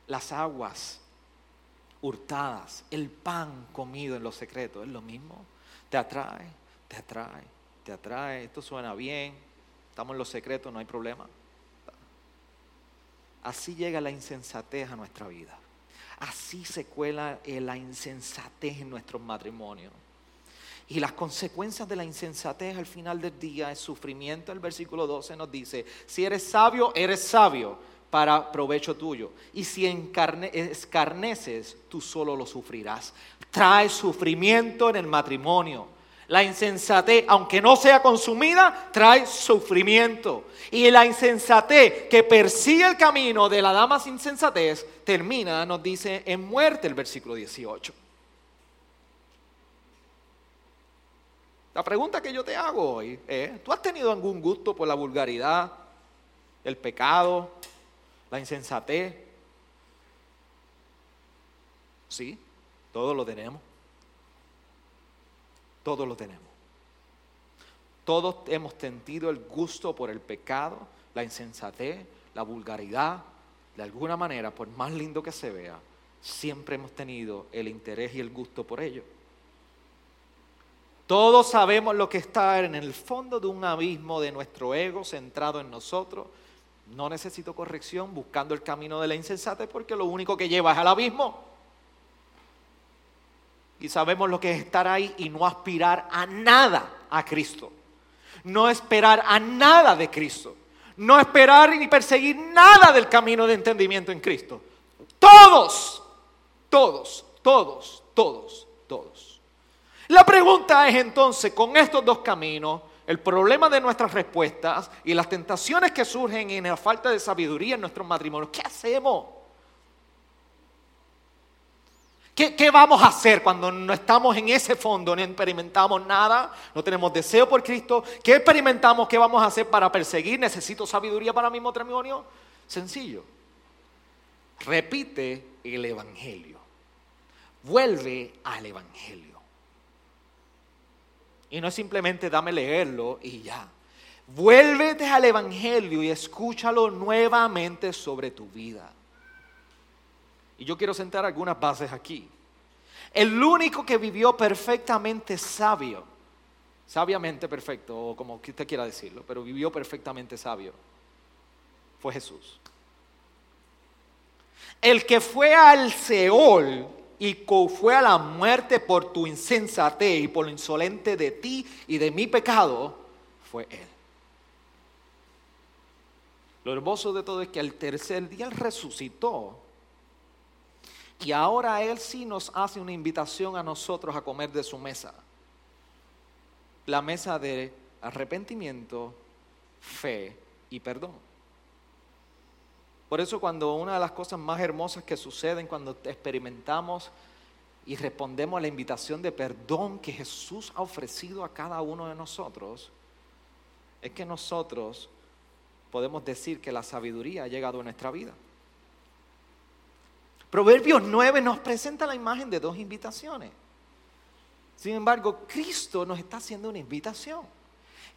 Las aguas hurtadas, el pan comido en los secretos, es lo mismo. Te atrae, te atrae, te atrae. Esto suena bien. Estamos en los secretos, no hay problema. Así llega la insensatez a nuestra vida. Así se cuela eh, la insensatez en nuestros matrimonios. Y las consecuencias de la insensatez al final del día es sufrimiento. El versículo 12 nos dice, si eres sabio, eres sabio para provecho tuyo. Y si escarneces, tú solo lo sufrirás. Trae sufrimiento en el matrimonio la insensatez, aunque no sea consumida, trae sufrimiento. Y la insensatez que persigue el camino de la dama sin insensatez termina, nos dice, en muerte el versículo 18. La pregunta que yo te hago hoy es, ¿tú has tenido algún gusto por la vulgaridad, el pecado, la insensatez? Sí, todos lo tenemos. Todos lo tenemos. Todos hemos sentido el gusto por el pecado, la insensatez, la vulgaridad. De alguna manera, por más lindo que se vea, siempre hemos tenido el interés y el gusto por ello. Todos sabemos lo que está en el fondo de un abismo de nuestro ego centrado en nosotros. No necesito corrección buscando el camino de la insensatez porque lo único que lleva es al abismo. Y sabemos lo que es estar ahí y no aspirar a nada a Cristo. No esperar a nada de Cristo. No esperar ni perseguir nada del camino de entendimiento en Cristo. Todos, todos, todos, todos, todos. La pregunta es entonces, con estos dos caminos, el problema de nuestras respuestas y las tentaciones que surgen en la falta de sabiduría en nuestros matrimonios, ¿qué hacemos? ¿Qué, vamos a hacer cuando no estamos en ese fondo, no experimentamos nada, no tenemos deseo por Cristo? ¿Qué experimentamos? ¿Qué vamos a hacer para perseguir? ¿Necesito sabiduría para mi matrimonio? Sencillo. Repite el Evangelio. Vuelve al Evangelio. Y no es simplemente dame leerlo y ya. Vuélvete al Evangelio y escúchalo nuevamente sobre tu vida. Y yo quiero sentar algunas bases aquí. El único que vivió perfectamente sabio, sabiamente perfecto, o como usted quiera decirlo, pero vivió perfectamente sabio, fue Jesús. El que fue al Seol y fue a la muerte por tu insensatez y por lo insolente de ti y de mi pecado, fue Él. Lo hermoso de todo es que al tercer día Él resucitó. Y ahora Él sí nos hace una invitación a nosotros a comer de su mesa. La mesa de arrepentimiento, fe y perdón. Por eso cuando una de las cosas más hermosas que suceden cuando experimentamos y respondemos a la invitación de perdón que Jesús ha ofrecido a cada uno de nosotros, es que nosotros podemos decir que la sabiduría ha llegado a nuestra vida. Proverbios 9 nos presenta la imagen de dos invitaciones. Sin embargo, Cristo nos está haciendo una invitación.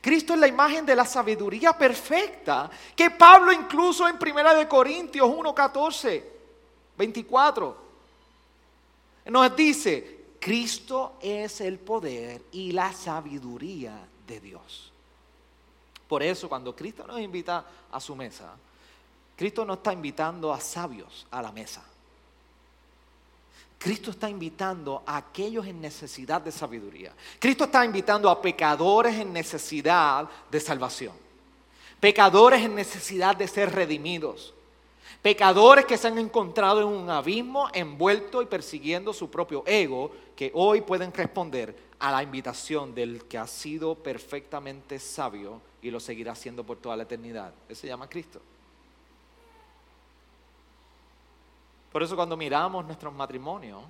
Cristo es la imagen de la sabiduría perfecta que Pablo incluso en 1 de Corintios 1, 14, 24 nos dice, Cristo es el poder y la sabiduría de Dios. Por eso cuando Cristo nos invita a su mesa, Cristo no está invitando a sabios a la mesa. Cristo está invitando a aquellos en necesidad de sabiduría. Cristo está invitando a pecadores en necesidad de salvación. Pecadores en necesidad de ser redimidos. Pecadores que se han encontrado en un abismo envuelto y persiguiendo su propio ego, que hoy pueden responder a la invitación del que ha sido perfectamente sabio y lo seguirá siendo por toda la eternidad. Ese se llama Cristo. Por eso cuando miramos nuestros matrimonios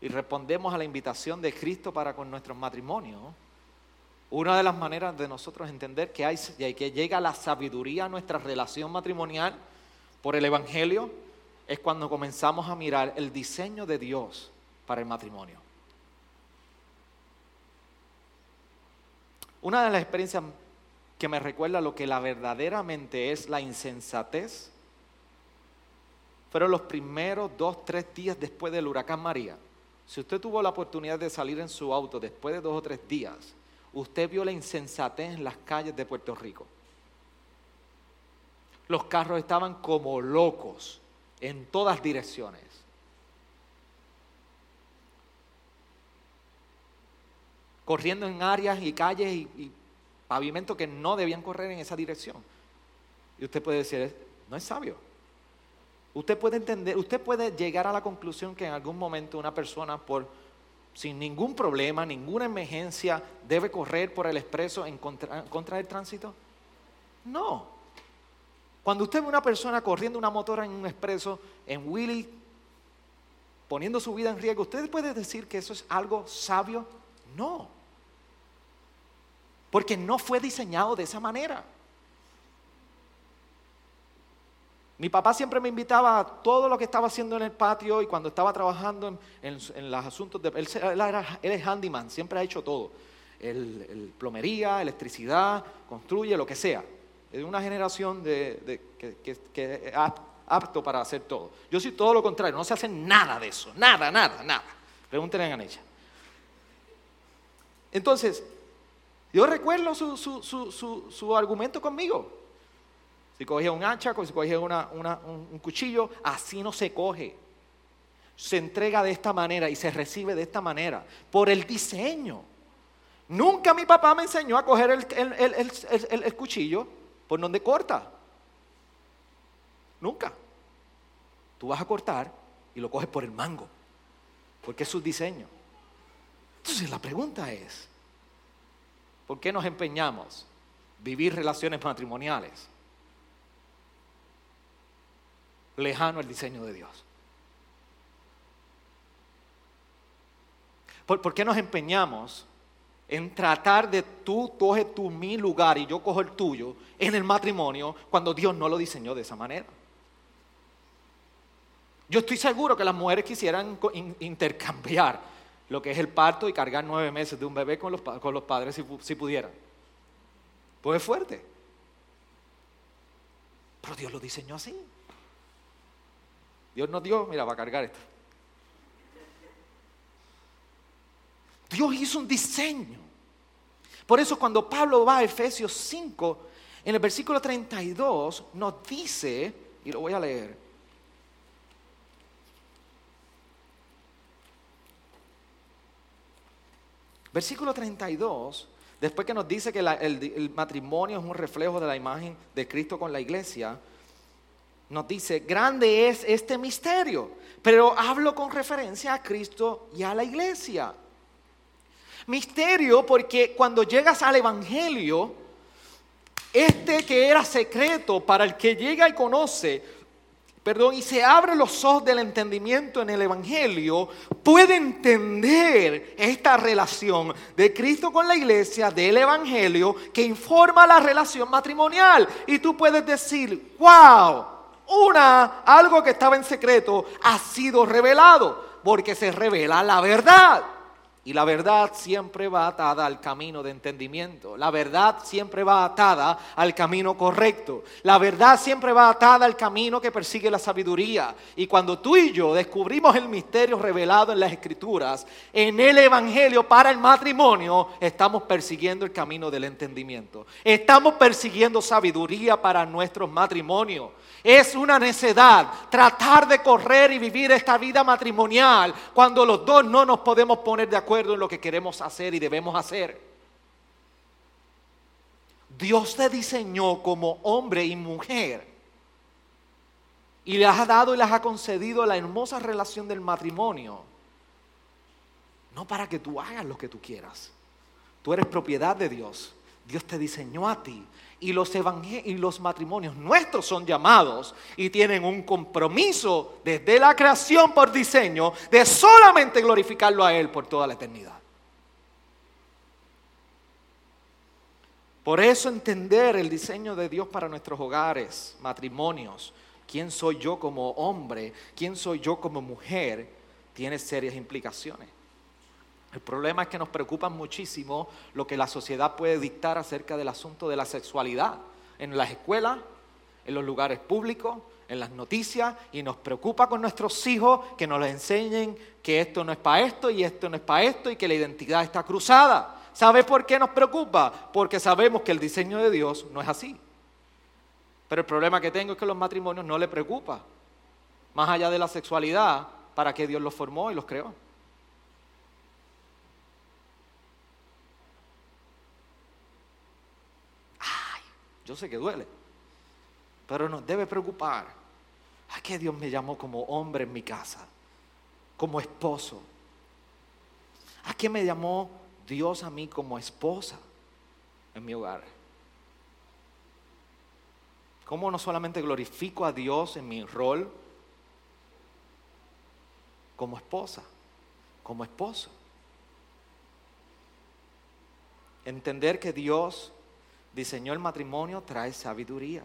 y respondemos a la invitación de Cristo para con nuestros matrimonios, una de las maneras de nosotros entender que, hay, que llega la sabiduría a nuestra relación matrimonial por el Evangelio es cuando comenzamos a mirar el diseño de Dios para el matrimonio. Una de las experiencias que me recuerda lo que la verdaderamente es la insensatez fueron los primeros dos, tres días después del huracán María. Si usted tuvo la oportunidad de salir en su auto después de dos o tres días, usted vio la insensatez en las calles de Puerto Rico. Los carros estaban como locos en todas direcciones. Corriendo en áreas y calles y, y pavimentos que no debían correr en esa dirección. Y usted puede decir, no es sabio. Usted puede entender, usted puede llegar a la conclusión que en algún momento una persona por sin ningún problema, ninguna emergencia, debe correr por el expreso en contra, contra del tránsito. No. Cuando usted ve una persona corriendo una motora en un expreso, en Willy, poniendo su vida en riesgo, ¿usted puede decir que eso es algo sabio? No. Porque no fue diseñado de esa manera. Mi papá siempre me invitaba a todo lo que estaba haciendo en el patio y cuando estaba trabajando en, los asuntos de... Él, es handyman, siempre ha hecho todo. El, plomería, electricidad, construye, lo que sea. Es de una generación de, que, es apto para hacer todo. Yo soy todo lo contrario, no se hace nada de eso, nada, nada, nada. Pregúntenle a ella. Entonces, yo recuerdo su argumento conmigo. Si cogía un hacha, si cogía un cuchillo, así no se coge. Se entrega de esta manera y se recibe de esta manera, por el diseño. Nunca mi papá me enseñó a coger el, el cuchillo por donde corta. Nunca. Tú vas a cortar y lo coges por el mango, porque es su diseño. Entonces la pregunta es, ¿por qué nos empeñamos vivir relaciones matrimoniales lejano al diseño de Dios. ¿Por, qué nos empeñamos en tratar de tú coges tu mi lugar y yo cojo el tuyo en el matrimonio cuando Dios no lo diseñó de esa manera? Yo estoy seguro que las mujeres quisieran intercambiar lo que es el parto y cargar nueve meses de un bebé con los, con los padres si, si pudieran. Pues es fuerte. Pero Dios lo diseñó así. Dios nos dio, mira, va a cargar esto. Dios hizo un diseño. Por eso cuando Pablo va a Efesios 5, en el versículo 32 nos dice, y lo voy a leer, versículo 32, después que nos dice que el, el matrimonio es un reflejo de la imagen de Cristo con la iglesia, nos dice, grande es este misterio, pero hablo con referencia a Cristo y a la iglesia. Misterio porque cuando llegas al Evangelio, este que era secreto para el que llega y conoce, perdón, y se abre los ojos del entendimiento en el Evangelio, puede entender esta relación de Cristo con la iglesia, del Evangelio, que informa la relación matrimonial. Y tú puedes decir, wow, una, algo que estaba en secreto ha sido revelado, porque se revela la verdad. Y la verdad siempre va atada al camino de entendimiento. La verdad siempre va atada al camino correcto. La verdad siempre va atada al camino que persigue la sabiduría. Y cuando tú y yo descubrimos el misterio revelado en las escrituras, en el Evangelio para el matrimonio, estamos persiguiendo el camino del entendimiento. Estamos persiguiendo sabiduría para nuestros matrimonios. Es una necedad tratar de correr y vivir esta vida matrimonial cuando los dos no nos podemos poner de acuerdo en lo que queremos hacer y debemos hacer. Dios te diseñó como hombre y mujer y les ha dado y les ha concedido la hermosa relación del matrimonio. No para que tú hagas lo que tú quieras. Tú eres propiedad de Dios. Dios te diseñó a ti y los, matrimonios nuestros son llamados y tienen un compromiso desde la creación por diseño de solamente glorificarlo a Él por toda la eternidad. Por eso entender el diseño de Dios para nuestros hogares, matrimonios, quién soy yo como hombre, quién soy yo como mujer, tiene serias implicaciones. El problema es que nos preocupa muchísimo lo que la sociedad puede dictar acerca del asunto de la sexualidad en las escuelas, en los lugares públicos, en las noticias, y nos preocupa con nuestros hijos que nos enseñen que esto no es para esto y esto no es para esto y que la identidad está cruzada. ¿Sabe por qué nos preocupa? Porque sabemos que el diseño de Dios no es así. Pero el problema que tengo es que los matrimonios no les preocupa, más allá de la sexualidad, para qué Dios los formó y los creó. Yo sé que duele, pero nos debe preocupar. ¿A qué Dios me llamó como hombre en mi casa? Como esposo. ¿A qué me llamó Dios a mí como esposa en mi hogar? ¿Cómo no solamente glorifico a Dios en mi rol como esposa, como esposo? Entender que Dios diseñó el matrimonio trae sabiduría.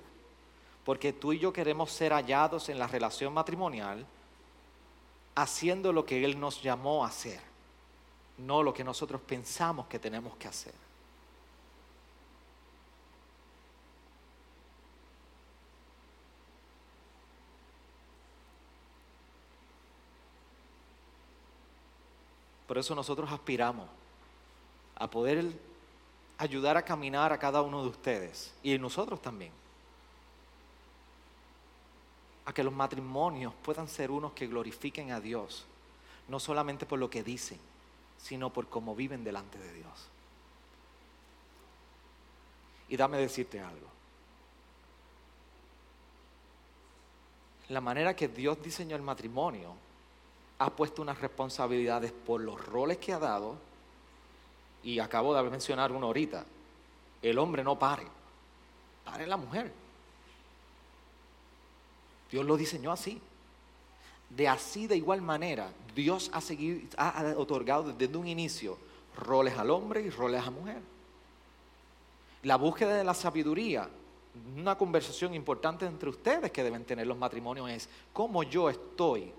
Porque tú y yo queremos ser hallados en la relación matrimonial haciendo lo que Él nos llamó a hacer, no lo que nosotros pensamos que tenemos que hacer. Por eso nosotros aspiramos a poder ayudar a caminar a cada uno de ustedes y nosotros también. A que los matrimonios puedan ser unos que glorifiquen a Dios, no solamente por lo que dicen, sino por cómo viven delante de Dios. Y dame decirte algo. La manera que Dios diseñó el matrimonio ha puesto unas responsabilidades por los roles que ha dado y acabo de mencionar uno ahorita, el hombre no pare, pare la mujer. Dios lo diseñó así. De así, de igual manera, Dios ha, seguido, ha otorgado desde un inicio roles al hombre y roles a la mujer. La búsqueda de la sabiduría, una conversación importante entre ustedes que deben tener los matrimonios es cómo yo estoy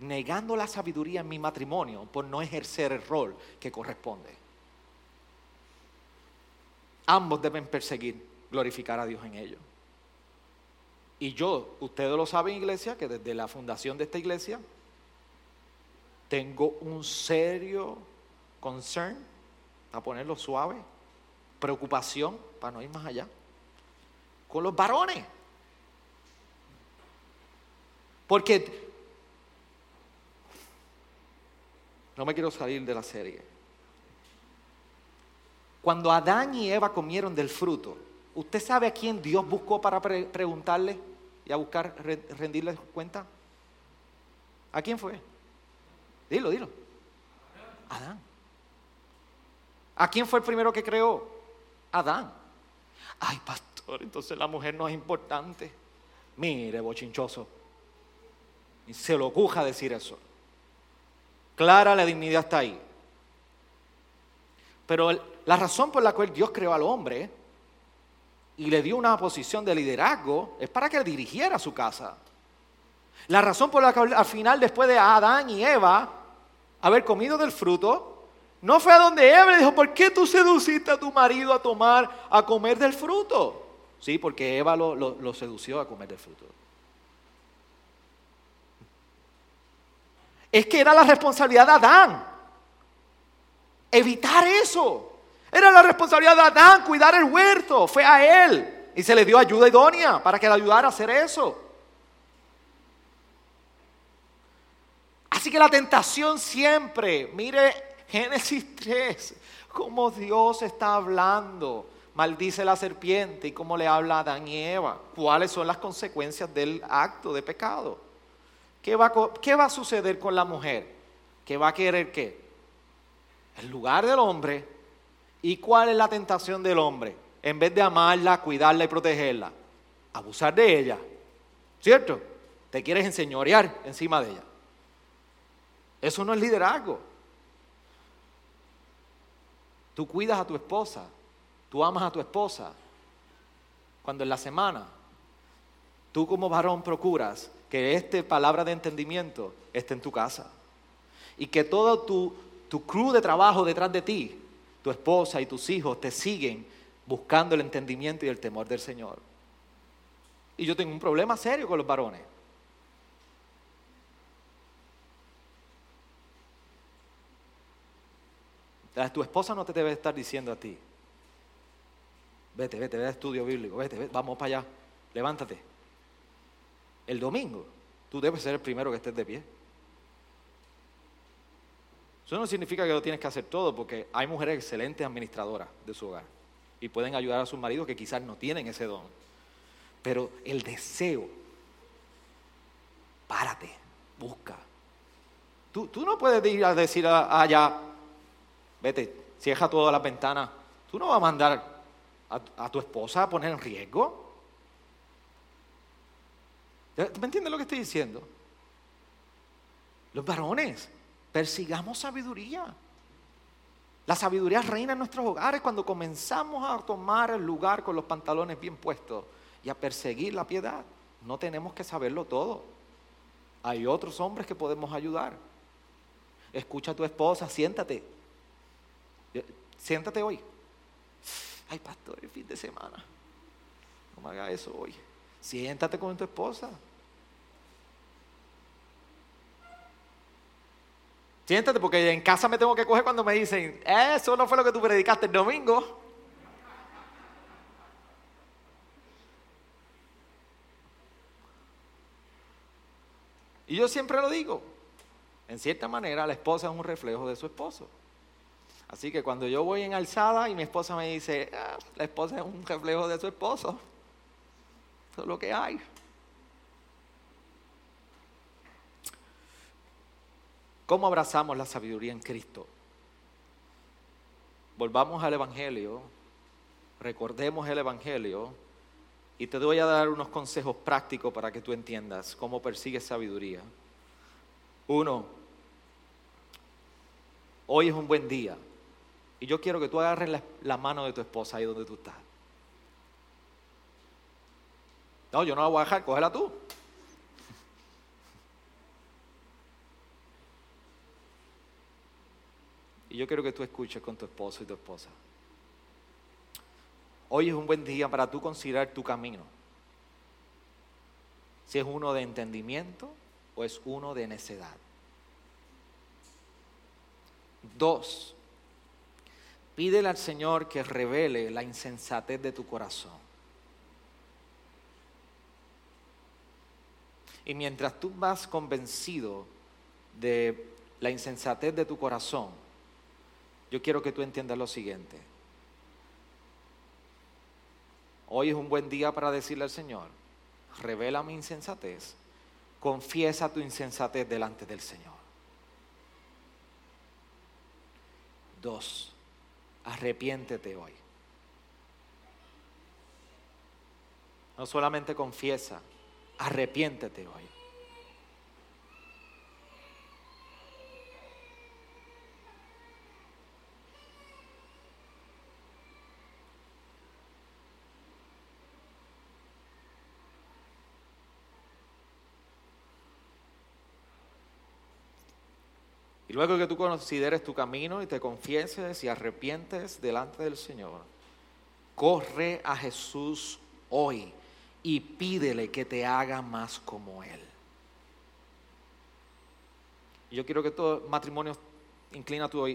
negando la sabiduría en mi matrimonio por no ejercer el rol que corresponde. Ambos deben perseguir, glorificar a Dios en ello. Y yo, ustedes lo saben, iglesia, que desde la fundación de esta iglesia tengo un serio concern, a ponerlo suave, preocupación, para no ir más allá, con los varones. Porque no me quiero salir de la serie. Cuando Adán y Eva comieron del fruto, ¿usted sabe a quién Dios buscó para preguntarle y a buscar rendirle cuenta? ¿A quién fue? Dilo, dilo. Adán. ¿A quién fue el primero que creó? Adán. Ay, pastor, entonces la mujer no es importante. Mire, bochinchoso. Y se lo ocuja decir eso. Clara la dignidad está ahí. Pero la razón por la cual Dios creó al hombre y le dio una posición de liderazgo es para que dirigiera su casa. La razón por la cual al final, después de Adán y Eva haber comido del fruto, no fue a donde Eva le dijo, ¿por qué tú seduciste a tu marido a tomar, a comer del fruto? Sí, porque Eva lo, lo sedució a comer del fruto. Es que era la responsabilidad de Adán evitar eso. Era la responsabilidad de Adán cuidar el huerto. Fue a él. Y se le dio ayuda idónea para que le ayudara a hacer eso. Así que la tentación siempre, mire Génesis 3, cómo Dios está hablando. Maldice la serpiente y cómo le habla a Adán y Eva. ¿Cuáles son las consecuencias del acto de pecado? ¿Qué va, qué va a suceder con la mujer? ¿Que va a querer qué? El lugar del hombre ¿Y cuál es la tentación del hombre? En vez de amarla, cuidarla y protegerla, abusar de ella. ¿Cierto? Te quieres enseñorear encima de ella. Eso no es liderazgo. Tú cuidas a tu esposa, tú amas a tu esposa. Cuando en la semana tú como varón procuras que esta palabra de entendimiento esté en tu casa y que todo tu, tu crew de trabajo detrás de ti tu esposa y tus hijos te siguen buscando el entendimiento y el temor del Señor. Y yo tengo un problema serio con los varones. Tu esposa no te debe estar diciendo a ti, vete, vete, ve a estudio bíblico, vete, vete, vamos para allá, levántate. El domingo, tú debes ser el primero que estés de pie. Eso no significa que lo tienes que hacer todo, porque hay mujeres excelentes administradoras de su hogar y pueden ayudar a sus maridos que quizás no tienen ese don. Pero el deseo, párate, busca. Tú, no puedes ir a decir allá, vete, cierra todas las ventanas. Tú no vas a mandar a, a tu esposa a poner en riesgo. ¿Me entiendes lo que estoy diciendo? Los varones, Persigamos sabiduría. La sabiduría reina en nuestros hogares cuando comenzamos a tomar el lugar con los pantalones bien puestos y a perseguir la piedad. No tenemos que saberlo todo. Hay otros hombres que podemos ayudar. Escucha a tu esposa, siéntate. Siéntate hoy. Ay, pastor, el fin de semana. No me haga eso hoy. Siéntate con tu esposa. Siéntate porque en casa me tengo que coger cuando me dicen, eso no fue lo que tú predicaste el domingo. Y yo siempre lo digo, en cierta manera la esposa es un reflejo de su esposo. Así que cuando yo voy en alzada y mi esposa me dice, ah, la esposa es un reflejo de su esposo, eso es lo que hay. ¿Cómo abrazamos la sabiduría en Cristo? Volvamos al Evangelio, recordemos el Evangelio y te voy a dar unos consejos prácticos para que tú entiendas cómo persigues sabiduría. Uno, hoy es un buen día y yo quiero que tú agarres la, la mano de tu esposa ahí donde tú estás. No, yo no la voy a dejar, cógela tú. Y yo quiero que tú escuches con tu esposo y tu esposa. Hoy es un buen día para tú considerar tu camino. Si es uno de entendimiento o es uno de necedad. Dos, pídele al Señor que revele la insensatez de tu corazón. Y mientras tú vas convencido de la insensatez de tu corazón, yo quiero que tú entiendas lo siguiente. Hoy es un buen día para decirle al Señor, revela mi insensatez, confiesa tu insensatez delante del Señor. Dos, arrepiéntete hoy. No solamente confiesa, arrepiéntete hoy. Y luego que tú consideres tu camino y te confieses y arrepientes delante del Señor, corre a Jesús hoy y pídele que te haga más como Él. Yo quiero que todo matrimonio inclina tu,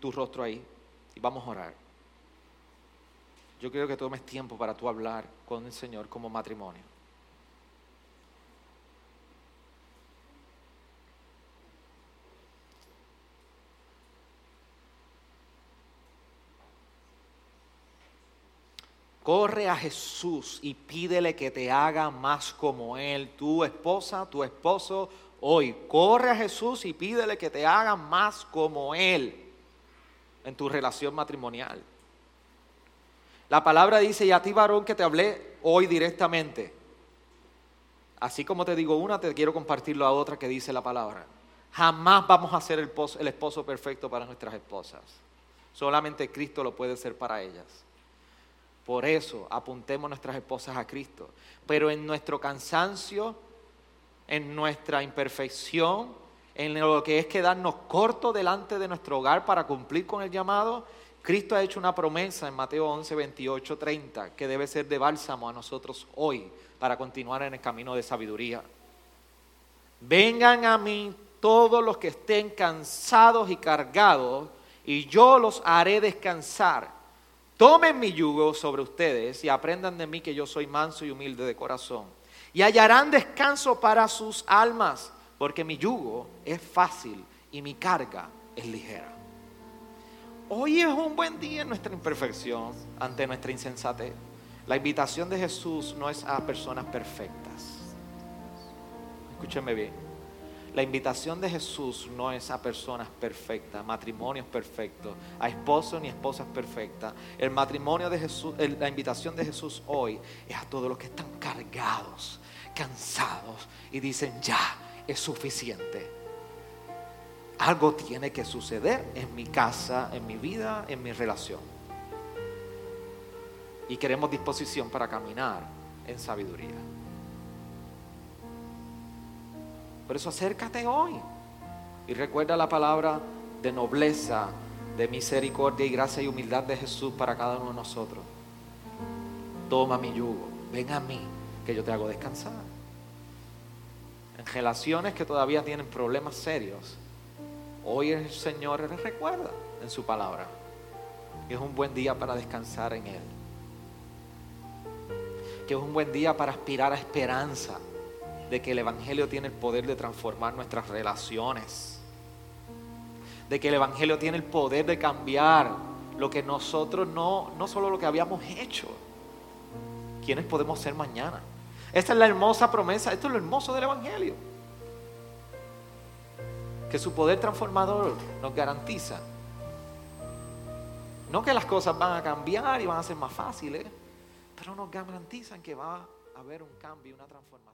tu, rostro ahí y vamos a orar. Yo quiero que tomes tiempo para tú hablar con el Señor como matrimonio. Corre a Jesús y pídele que te haga más como Él. Tu esposa, tu esposo, hoy. Corre a Jesús y pídele que te haga más como Él en tu relación matrimonial. La palabra dice, y a ti varón que te hablé hoy directamente. Así como te digo una, te quiero compartirlo a otra que dice la palabra. Jamás vamos a ser el esposo, perfecto para nuestras esposas. Solamente Cristo lo puede ser para ellas. Por eso apuntemos nuestras esposas a Cristo. Pero en nuestro cansancio, en nuestra imperfección, en lo que es quedarnos cortos delante de nuestro hogar para cumplir con el llamado, Cristo ha hecho una promesa en Mateo 11, 28, 30, que debe ser de bálsamo a nosotros hoy para continuar en el camino de sabiduría. Vengan a mí todos los que estén cansados y cargados, y yo los haré descansar. Tomen mi yugo sobre ustedes y aprendan de mí que yo soy manso y humilde de corazón. Y hallarán descanso para sus almas, porque mi yugo es fácil y mi carga es ligera. Hoy es un buen día en nuestra imperfección ante nuestra insensatez. La invitación de Jesús no es a personas perfectas. Escúchenme bien. La invitación de Jesús no es a personas perfectas, matrimonios perfectos, a esposos ni esposas perfectas. El matrimonio de Jesús, la invitación de Jesús hoy es a todos los que están cargados, cansados y dicen ya es suficiente. Algo tiene que suceder en mi casa, en mi vida, en mi relación. Y queremos disposición para caminar en sabiduría. Por eso acércate hoy y recuerda la palabra de nobleza, de misericordia y gracia y humildad de Jesús para cada uno de nosotros. Toma mi yugo, ven a mí, que yo te hago descansar. En relaciones que todavía tienen problemas serios, hoy el Señor les recuerda en su palabra que es un buen día para descansar en Él. Que es un buen día para aspirar a esperanza de que el Evangelio tiene el poder de transformar nuestras relaciones, de que el Evangelio tiene el poder de cambiar lo que nosotros no, no solo lo que habíamos hecho, quienes podemos ser mañana. Esta es la hermosa promesa, esto es lo hermoso del Evangelio. Que su poder transformador nos garantiza. No que las cosas van a cambiar y van a ser más fáciles, pero nos garantizan que va a haber un cambio, una transformación.